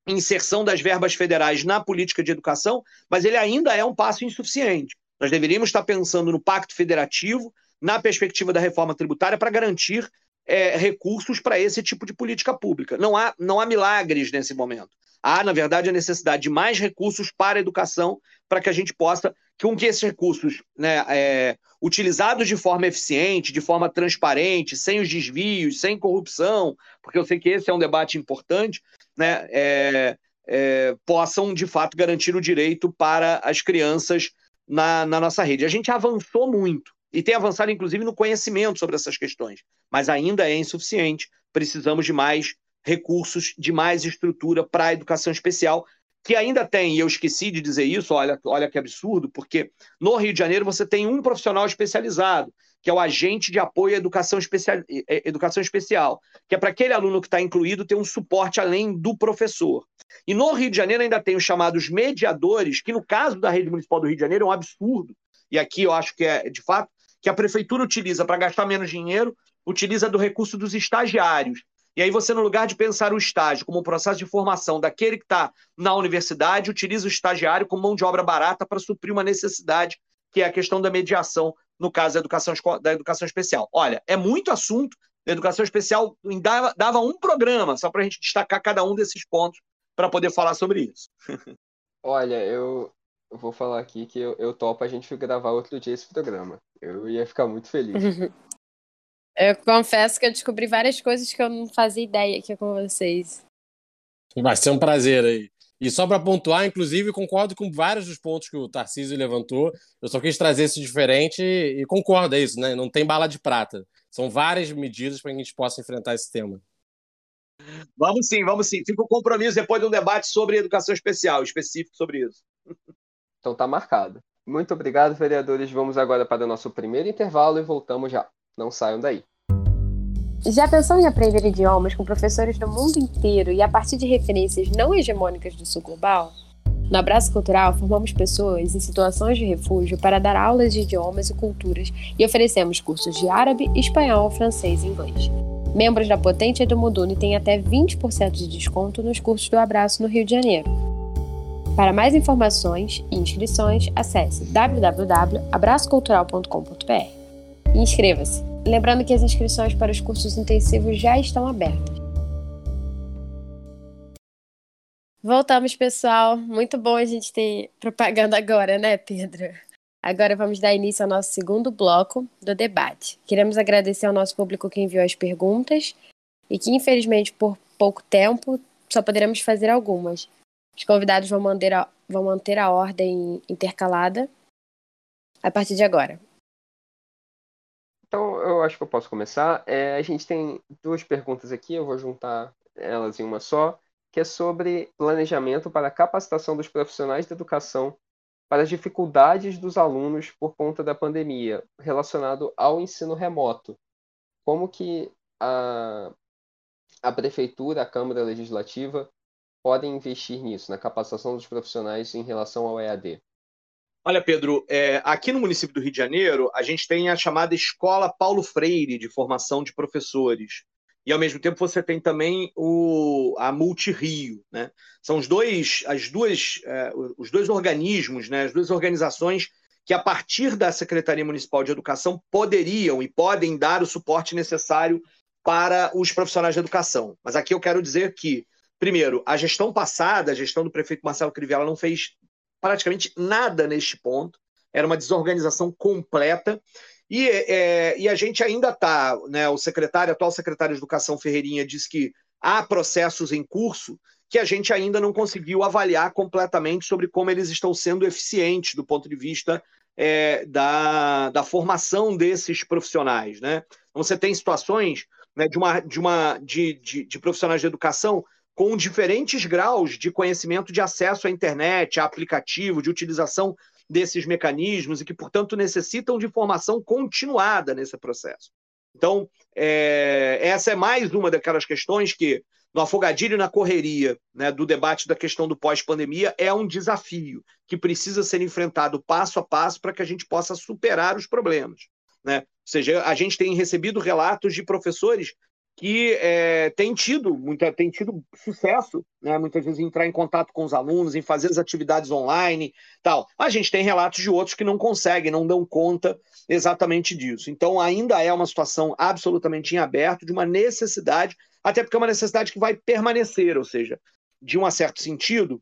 inserção das verbas federais na política de educação, mas ele ainda é um passo insuficiente. Nós deveríamos estar pensando no pacto federativo, na perspectiva da reforma tributária para garantir é, recursos para esse tipo de política pública. Não há, não há milagres nesse momento. Há, na verdade, a necessidade de mais recursos para a educação para que a gente possa, com que esses recursos, né, é, utilizados de forma eficiente, de forma transparente, sem os desvios, sem corrupção, porque eu sei que esse é um debate importante, né, é, é, possam, de fato, garantir o direito para as crianças na, na nossa rede. A gente avançou muito e tem avançado, inclusive, no conhecimento sobre essas questões, mas ainda é insuficiente. Precisamos de mais recursos, de mais estrutura para a educação especial, que ainda tem, e eu esqueci de dizer isso, olha, olha que absurdo, porque no Rio de Janeiro você tem um profissional especializado, que é o agente de apoio à educação especial, educação especial que é para aquele aluno que está incluído ter um suporte além do professor. E no Rio de Janeiro ainda tem os chamados mediadores, que no caso da rede municipal do Rio de Janeiro é um absurdo. E aqui eu acho que é, de fato, que a prefeitura utiliza para gastar menos dinheiro, utiliza do recurso dos estagiários. E aí você, no lugar de pensar o estágio como um processo de formação daquele que está na universidade, utiliza o estagiário como mão de obra barata para suprir uma necessidade, que é a questão da mediação no caso da educação, da educação especial. Olha, é muito assunto. A educação especial dava, dava um programa só para a gente destacar cada um desses pontos para poder falar sobre isso. *laughs* Olha, eu, eu vou falar aqui que eu, eu topo a gente gravar outro dia esse programa. Eu ia ficar muito feliz. *laughs* Eu confesso que eu descobri várias coisas que eu não fazia ideia aqui com vocês. Vai ser um prazer aí. E só para pontuar, inclusive, concordo com vários dos pontos que o Tarcísio levantou. Eu só quis trazer esse diferente e concordo, é isso, né? Não tem bala de prata. São várias medidas para que a gente possa enfrentar esse tema. Vamos sim, vamos sim. Fica o compromisso depois de um debate sobre educação especial, específico sobre isso. *laughs* Então tá marcado. Muito obrigado, vereadores. Vamos agora para o nosso primeiro intervalo e voltamos já. Não saiam daí. Já pensou em aprender idiomas com professores do mundo inteiro e a partir de referências não hegemônicas do sul global? No Abraço Cultural, formamos pessoas em situações de refúgio para dar aulas de idiomas e culturas e oferecemos cursos de árabe, espanhol, francês e inglês. Membros da Potente e do Mudune têm até 20% de desconto nos cursos do Abraço no Rio de Janeiro. Para mais informações e inscrições, acesse www.abraçocultural.com.br e inscreva-se! Lembrando que as inscrições para os cursos intensivos já estão abertas. Voltamos, pessoal. Muito bom a gente ter propaganda agora, né, Pedro? Agora vamos dar início ao nosso segundo bloco do debate. Queremos agradecer ao nosso público que enviou as perguntas e que, infelizmente, por pouco tempo, só poderemos fazer algumas. Os convidados vão manter a, vão manter a ordem intercalada a partir de agora. Então, eu acho que eu posso começar. É, a gente tem duas perguntas aqui, eu vou juntar elas em uma só, que é sobre planejamento para a capacitação dos profissionais da educação para as dificuldades dos alunos por conta da pandemia, relacionado ao ensino remoto. Como que a, a prefeitura, a Câmara Legislativa podem investir nisso, na capacitação dos profissionais em relação ao EAD? Olha, Pedro, é, aqui no município do Rio de Janeiro, a gente tem a chamada Escola Paulo Freire de formação de professores. E, ao mesmo tempo, você tem também o, a Multirio. Né? São os dois, as duas, é, os dois organismos, né, as duas organizações que, a partir da Secretaria Municipal de Educação, poderiam e podem dar o suporte necessário para os profissionais de educação. Mas aqui eu quero dizer que, primeiro, a gestão passada, a gestão do prefeito Marcelo Crivella, não fez praticamente nada neste ponto, era uma desorganização completa. E, é, e a gente ainda está, né, o secretário, atual secretário de Educação Ferreirinha diz que há processos em curso que a gente ainda não conseguiu avaliar completamente sobre como eles estão sendo eficientes do ponto de vista é, da, da formação desses profissionais. Né? Então, você tem situações né, de, uma, de, uma, de, de, de profissionais de educação com diferentes graus de conhecimento de acesso à internet, a aplicativo, de utilização desses mecanismos e que, portanto, necessitam de formação continuada nesse processo. Então, é, essa é mais uma daquelas questões que, no afogadilho e na correria né, do debate da questão do pós-pandemia, é um desafio que precisa ser enfrentado passo a passo para que a gente possa superar os problemas. Né? Ou seja, a gente tem recebido relatos de professores que é, tem tido muita, tem tido sucesso, né? muitas vezes em entrar em contato com os alunos, em fazer as atividades online, tal. A gente tem relatos de outros que não conseguem, não dão conta exatamente disso. Então ainda é uma situação absolutamente em aberto de uma necessidade, até porque é uma necessidade que vai permanecer, ou seja, de um certo sentido,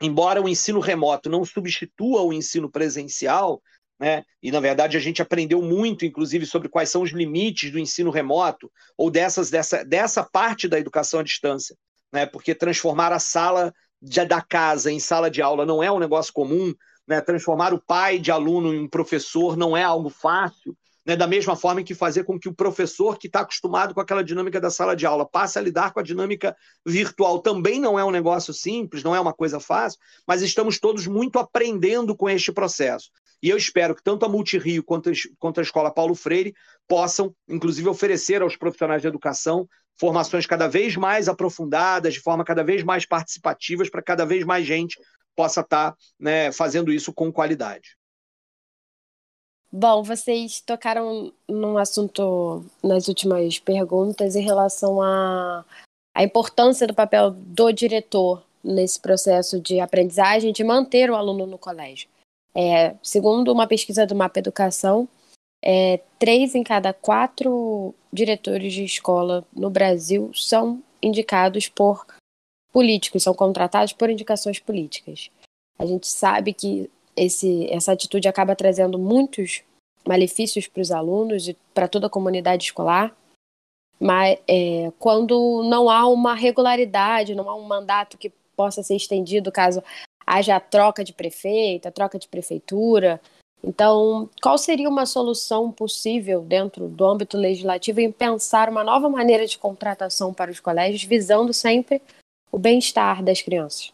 embora o ensino remoto não substitua o ensino presencial, né? E na verdade a gente aprendeu muito, inclusive, sobre quais são os limites do ensino remoto ou dessas dessa, dessa parte da educação à distância, né? Porque transformar a sala de, da casa em sala de aula não é um negócio comum, né? Transformar o pai de aluno em professor não é algo fácil. Né, da mesma forma que fazer com que o professor que está acostumado com aquela dinâmica da sala de aula passe a lidar com a dinâmica virtual também não é um negócio simples, não é uma coisa fácil, mas estamos todos muito aprendendo com este processo. E eu espero que tanto a Multirio quanto, quanto a Escola Paulo Freire possam, inclusive, oferecer aos profissionais de educação formações cada vez mais aprofundadas, de forma cada vez mais participativas, para cada vez mais gente possa estar né, fazendo isso com qualidade. Bom, vocês tocaram num assunto nas últimas perguntas em relação à, à importância do papel do diretor nesse processo de aprendizagem, de manter o aluno no colégio. É, segundo uma pesquisa do Mapa Educação, é, três em cada quatro diretores de escola no Brasil são indicados por políticos, são contratados por indicações políticas. A gente sabe que esse, essa atitude acaba trazendo muitos malefícios para os alunos e para toda a comunidade escolar, mas é, quando não há uma regularidade, não há um mandato que possa ser estendido caso haja troca de prefeito, a troca de prefeitura. Então, qual seria uma solução possível dentro do âmbito legislativo em pensar uma nova maneira de contratação para os colégios, visando sempre o bem-estar das crianças?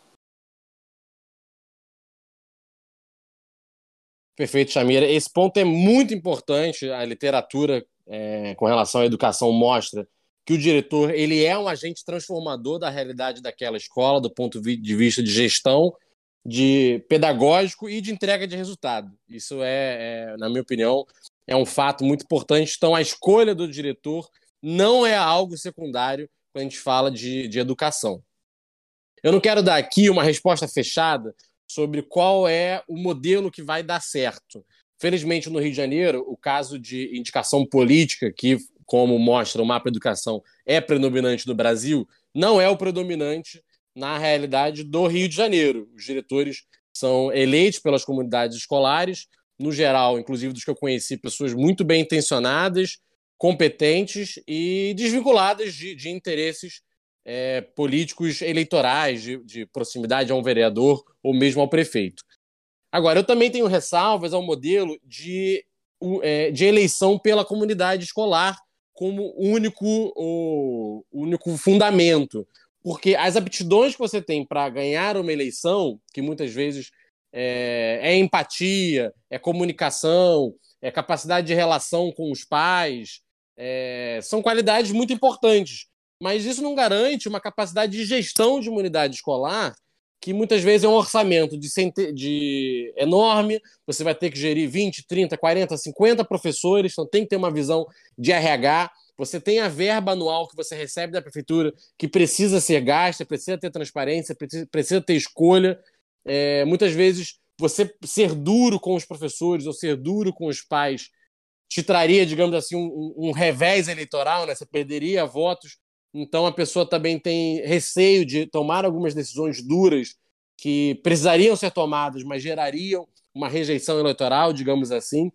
Perfeito, Chamira. Esse ponto é muito importante. A literatura é, com relação à educação mostra que o diretor ele é um agente transformador da realidade daquela escola, do ponto de vista de gestão, de pedagógico e de entrega de resultado. Isso é, é na minha opinião, é um fato muito importante. Então, a escolha do diretor não é algo secundário quando a gente fala de, de educação. Eu não quero dar aqui uma resposta fechada sobre qual é o modelo que vai dar certo. Felizmente, no Rio de Janeiro, o caso de indicação política, que como mostra o mapa educação, é predominante no Brasil, não é o predominante na realidade do Rio de Janeiro. Os diretores são eleitos pelas comunidades escolares, no geral, inclusive dos que eu conheci, pessoas muito bem intencionadas, competentes e desvinculadas de, de interesses é, políticos eleitorais, de, de proximidade a um vereador ou mesmo ao prefeito. Agora, eu também tenho ressalvas ao modelo de, é, de eleição pela comunidade escolar, como único, o, único fundamento. Porque as aptidões que você tem para ganhar uma eleição, que muitas vezes é, é, empatia, é comunicação, é capacidade de relação com os pais, é, são qualidades muito importantes. Mas isso não garante uma capacidade de gestão de uma unidade escolar que muitas vezes é um orçamento de, de, enorme, você vai ter que gerir 20, 30, 40, 50 professores, então tem que ter uma visão de RH. Você tem a verba anual que você recebe da prefeitura que precisa ser gasta, precisa ter transparência, precisa, precisa ter escolha. É, muitas vezes você ser duro com os professores ou ser duro com os pais te traria, digamos assim, um, um revés eleitoral, né? Você perderia votos então a pessoa também tem receio de tomar algumas decisões duras que precisariam ser tomadas, mas gerariam uma rejeição eleitoral, digamos assim.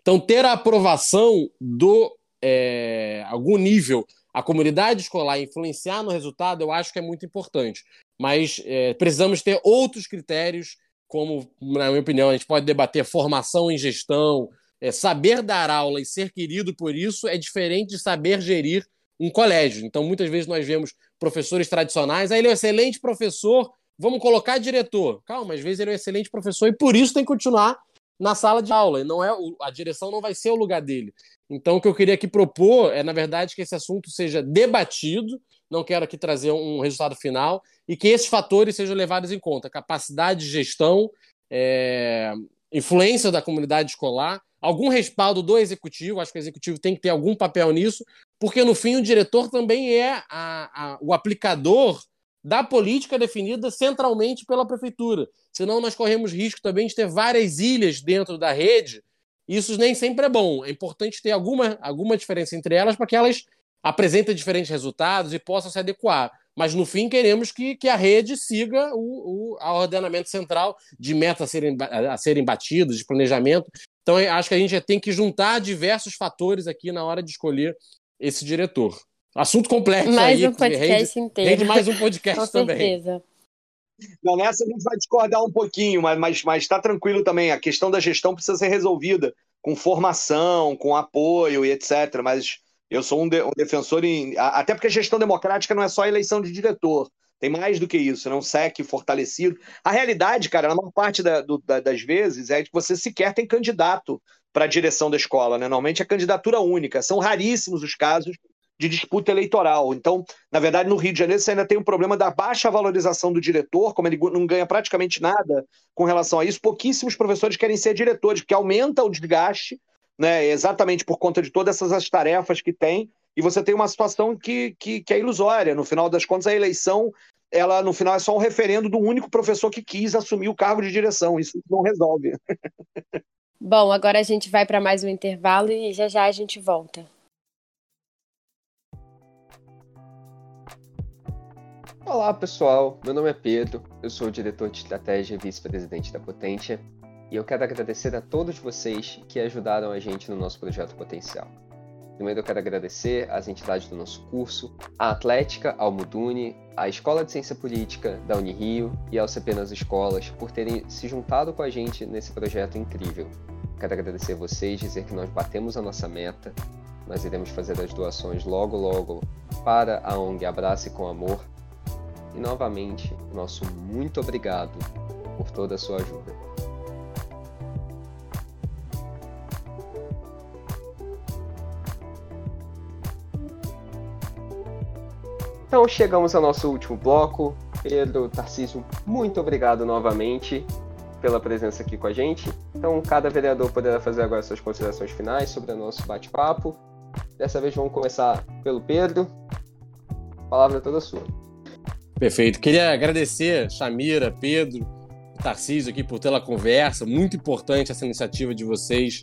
Então ter a aprovação do é, algum nível a comunidade escolar influenciar no resultado, eu acho que é muito importante. Mas é, precisamos ter outros critérios, como, na minha opinião, a gente pode debater formação em gestão, é, saber dar aula e ser querido por isso é diferente de saber gerir um colégio. Então, muitas vezes nós vemos professores tradicionais, aí ele é um excelente professor, vamos colocar diretor. Calma, às vezes ele é um excelente professor e por isso tem que continuar na sala de aula. E não é a direção não vai ser o lugar dele. Então, o que eu queria aqui propor é, na verdade, que esse assunto seja debatido. Não quero aqui trazer um resultado final e que esses fatores sejam levados em conta: capacidade de gestão, é, influência da comunidade escolar, algum respaldo do executivo. Acho que o executivo tem que ter algum papel nisso, porque no fim o diretor também é a, a, o aplicador da política definida centralmente pela prefeitura. Senão nós corremos risco também de ter várias ilhas dentro da rede. Isso nem sempre é bom. É importante ter alguma, alguma diferença entre elas para que elas apresentem diferentes resultados e possam se adequar. Mas no fim queremos que, que a rede siga o, o ordenamento central de metas a serem, a serem batidas, de planejamento. Então acho que a gente tem que juntar diversos fatores aqui na hora de escolher esse diretor. Assunto complexo mais aí. um podcast rende, inteiro. Rende mais um *laughs* podcast Com também. certeza. Não, nessa a gente vai discordar um pouquinho, mas, mas, mas tá tranquilo também. A questão da gestão precisa ser resolvida com formação, com apoio e etc. Mas eu sou um, de, um defensor em. Até porque a gestão democrática não é só eleição de diretor. Tem mais do que isso, né? um SEC fortalecido. A realidade, cara, na maior parte da, do, da, das vezes é que você sequer tem candidato para a direção da escola, né? Normalmente é candidatura única. São raríssimos os casos de disputa eleitoral. Então, na verdade, no Rio de Janeiro você ainda tem o problema da baixa valorização do diretor, como ele não ganha praticamente nada com relação a isso. Pouquíssimos professores querem ser diretores, porque aumenta o desgaste, né, exatamente por conta de todas essas tarefas que tem, e você tem uma situação que, que, que é ilusória. No final das contas, a eleição, ela no final é só um referendo do único professor que quis assumir o cargo de direção. Isso não resolve. *laughs* Bom, agora a gente vai para mais um intervalo e já já a gente volta. Olá pessoal, meu nome é Pedro, eu sou o diretor de estratégia e vice-presidente da Potência e eu quero agradecer a todos vocês que ajudaram a gente no nosso projeto Potencial. Primeiro eu quero agradecer às entidades do nosso curso, a Atlética, ao Mudune, a Escola de Ciência Política da Unirio e ao CP nas Escolas por terem se juntado com a gente nesse projeto incrível. Quero agradecer a vocês, dizer que nós batemos a nossa meta, nós iremos fazer as doações logo logo para a ONG Abrace com Amor novamente, nosso muito obrigado por toda a sua ajuda. Então chegamos ao nosso último bloco. Pedro, Tarcísio, muito obrigado novamente pela presença aqui com a gente. Então, cada vereador poderá fazer agora suas considerações finais sobre o nosso bate-papo. Dessa vez vamos começar pelo Pedro. A palavra é toda sua. Perfeito. Queria agradecer Chamira, Pedro, Tarcísio aqui por pela conversa. Muito importante essa iniciativa de vocês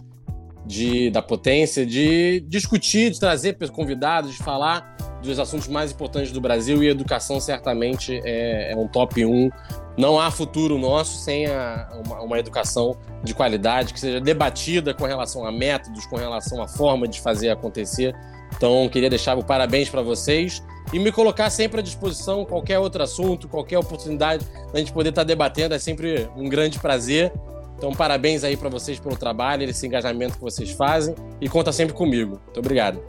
de, da potência, de discutir, de trazer convidados, de falar dos assuntos mais importantes do Brasil e educação certamente é, é um top 1. Não há futuro nosso sem a, uma, uma, educação de qualidade que seja debatida com relação a métodos, com relação à forma de fazer acontecer. Então, queria deixar o parabéns para vocês e me colocar sempre à disposição qualquer outro assunto, qualquer oportunidade da gente poder estar tá debatendo, é sempre um grande prazer. Então, parabéns aí para vocês pelo trabalho, esse engajamento que vocês fazem e conta sempre comigo. Muito obrigado.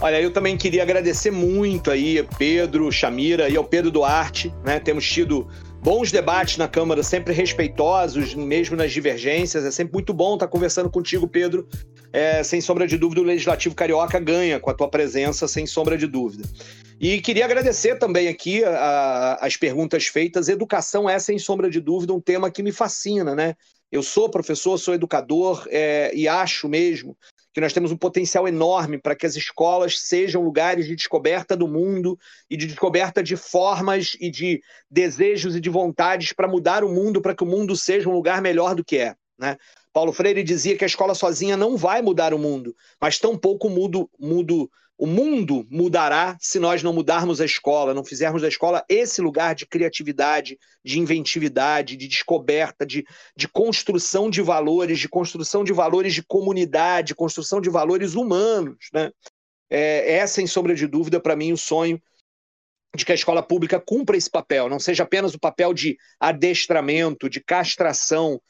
Olha, eu também queria agradecer muito aí Pedro, Chamira e ao Pedro Duarte, né? Temos tido bons debates na Câmara, sempre respeitosos, mesmo nas divergências. É sempre muito bom estar conversando contigo, Pedro. É, sem sombra de dúvida, o Legislativo Carioca ganha com a tua presença, sem sombra de dúvida. E queria agradecer também aqui a, a, as perguntas feitas. Educação é, sem sombra de dúvida, um tema que me fascina, né? Eu sou professor, sou educador é, e acho mesmo que nós temos um potencial enorme para que as escolas sejam lugares de descoberta do mundo e de descoberta de formas e de desejos e de vontades para mudar o mundo, para que o mundo seja um lugar melhor do que é. Né? Paulo Freire dizia que a escola sozinha não vai mudar o mundo, mas tampouco mudo, mudo, o mundo mudará se nós não mudarmos a escola, não fizermos da escola esse lugar de criatividade, de inventividade, de descoberta, de, de construção de valores, de construção de valores de comunidade, construção de valores humanos. Né? É, é sem sombra de dúvida, para mim, o sonho de que a escola pública cumpra esse papel, não seja apenas o papel de adestramento, de castração,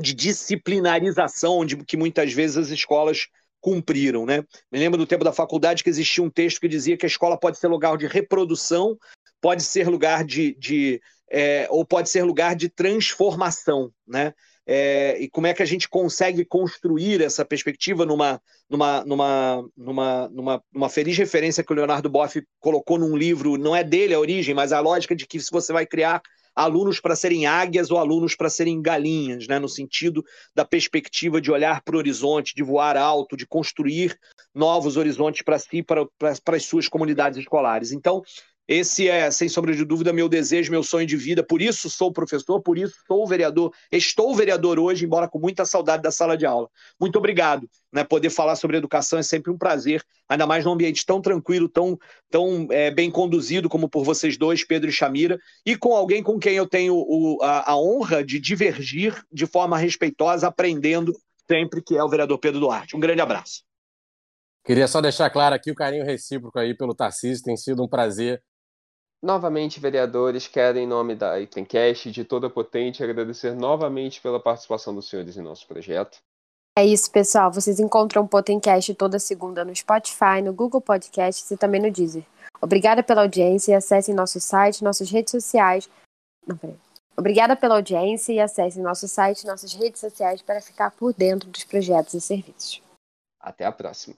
de disciplinarização de que muitas vezes as escolas cumpriram. Né? Me lembro do tempo da faculdade que existia um texto que dizia que a escola pode ser lugar de reprodução, pode ser lugar de. de é, ou pode ser lugar de transformação. Né? É, e como é que a gente consegue construir essa perspectiva numa, numa, numa, numa, numa, numa feliz referência que o Leonardo Boff colocou num livro, não é dele a origem, mas a lógica de que se você vai criar alunos para serem águias ou alunos para serem galinhas, né? no sentido da perspectiva de olhar para o horizonte, de voar alto, de construir novos horizontes para si, para, as suas comunidades escolares. Então, esse é, sem sombra de dúvida, meu desejo, meu sonho de vida. Por isso sou professor, por isso sou vereador. Estou vereador hoje, embora com muita saudade da sala de aula. Muito obrigado. Né? Poder falar sobre educação é sempre um prazer, ainda mais num ambiente tão tranquilo, tão, tão é, bem conduzido como por vocês dois, Pedro e Chamira, e com alguém com quem eu tenho o, a, a honra de divergir de forma respeitosa, aprendendo sempre, que é o vereador Pedro Duarte. Um grande abraço. Queria só deixar claro aqui o carinho recíproco aí pelo Tarcísio, tem sido um prazer Novamente, vereadores, quero, em nome da Itencast de toda a potente, agradecer novamente pela participação dos senhores em nosso projeto. É isso, pessoal. Vocês encontram o Potencast toda segunda no Spotify, no Google Podcasts e também no Deezer. Obrigada pela audiência e acessem nosso site, nossas redes sociais. Não, peraí. Obrigada pela audiência e acessem nosso site e nossas redes sociais para ficar por dentro dos projetos e serviços. Até a próxima.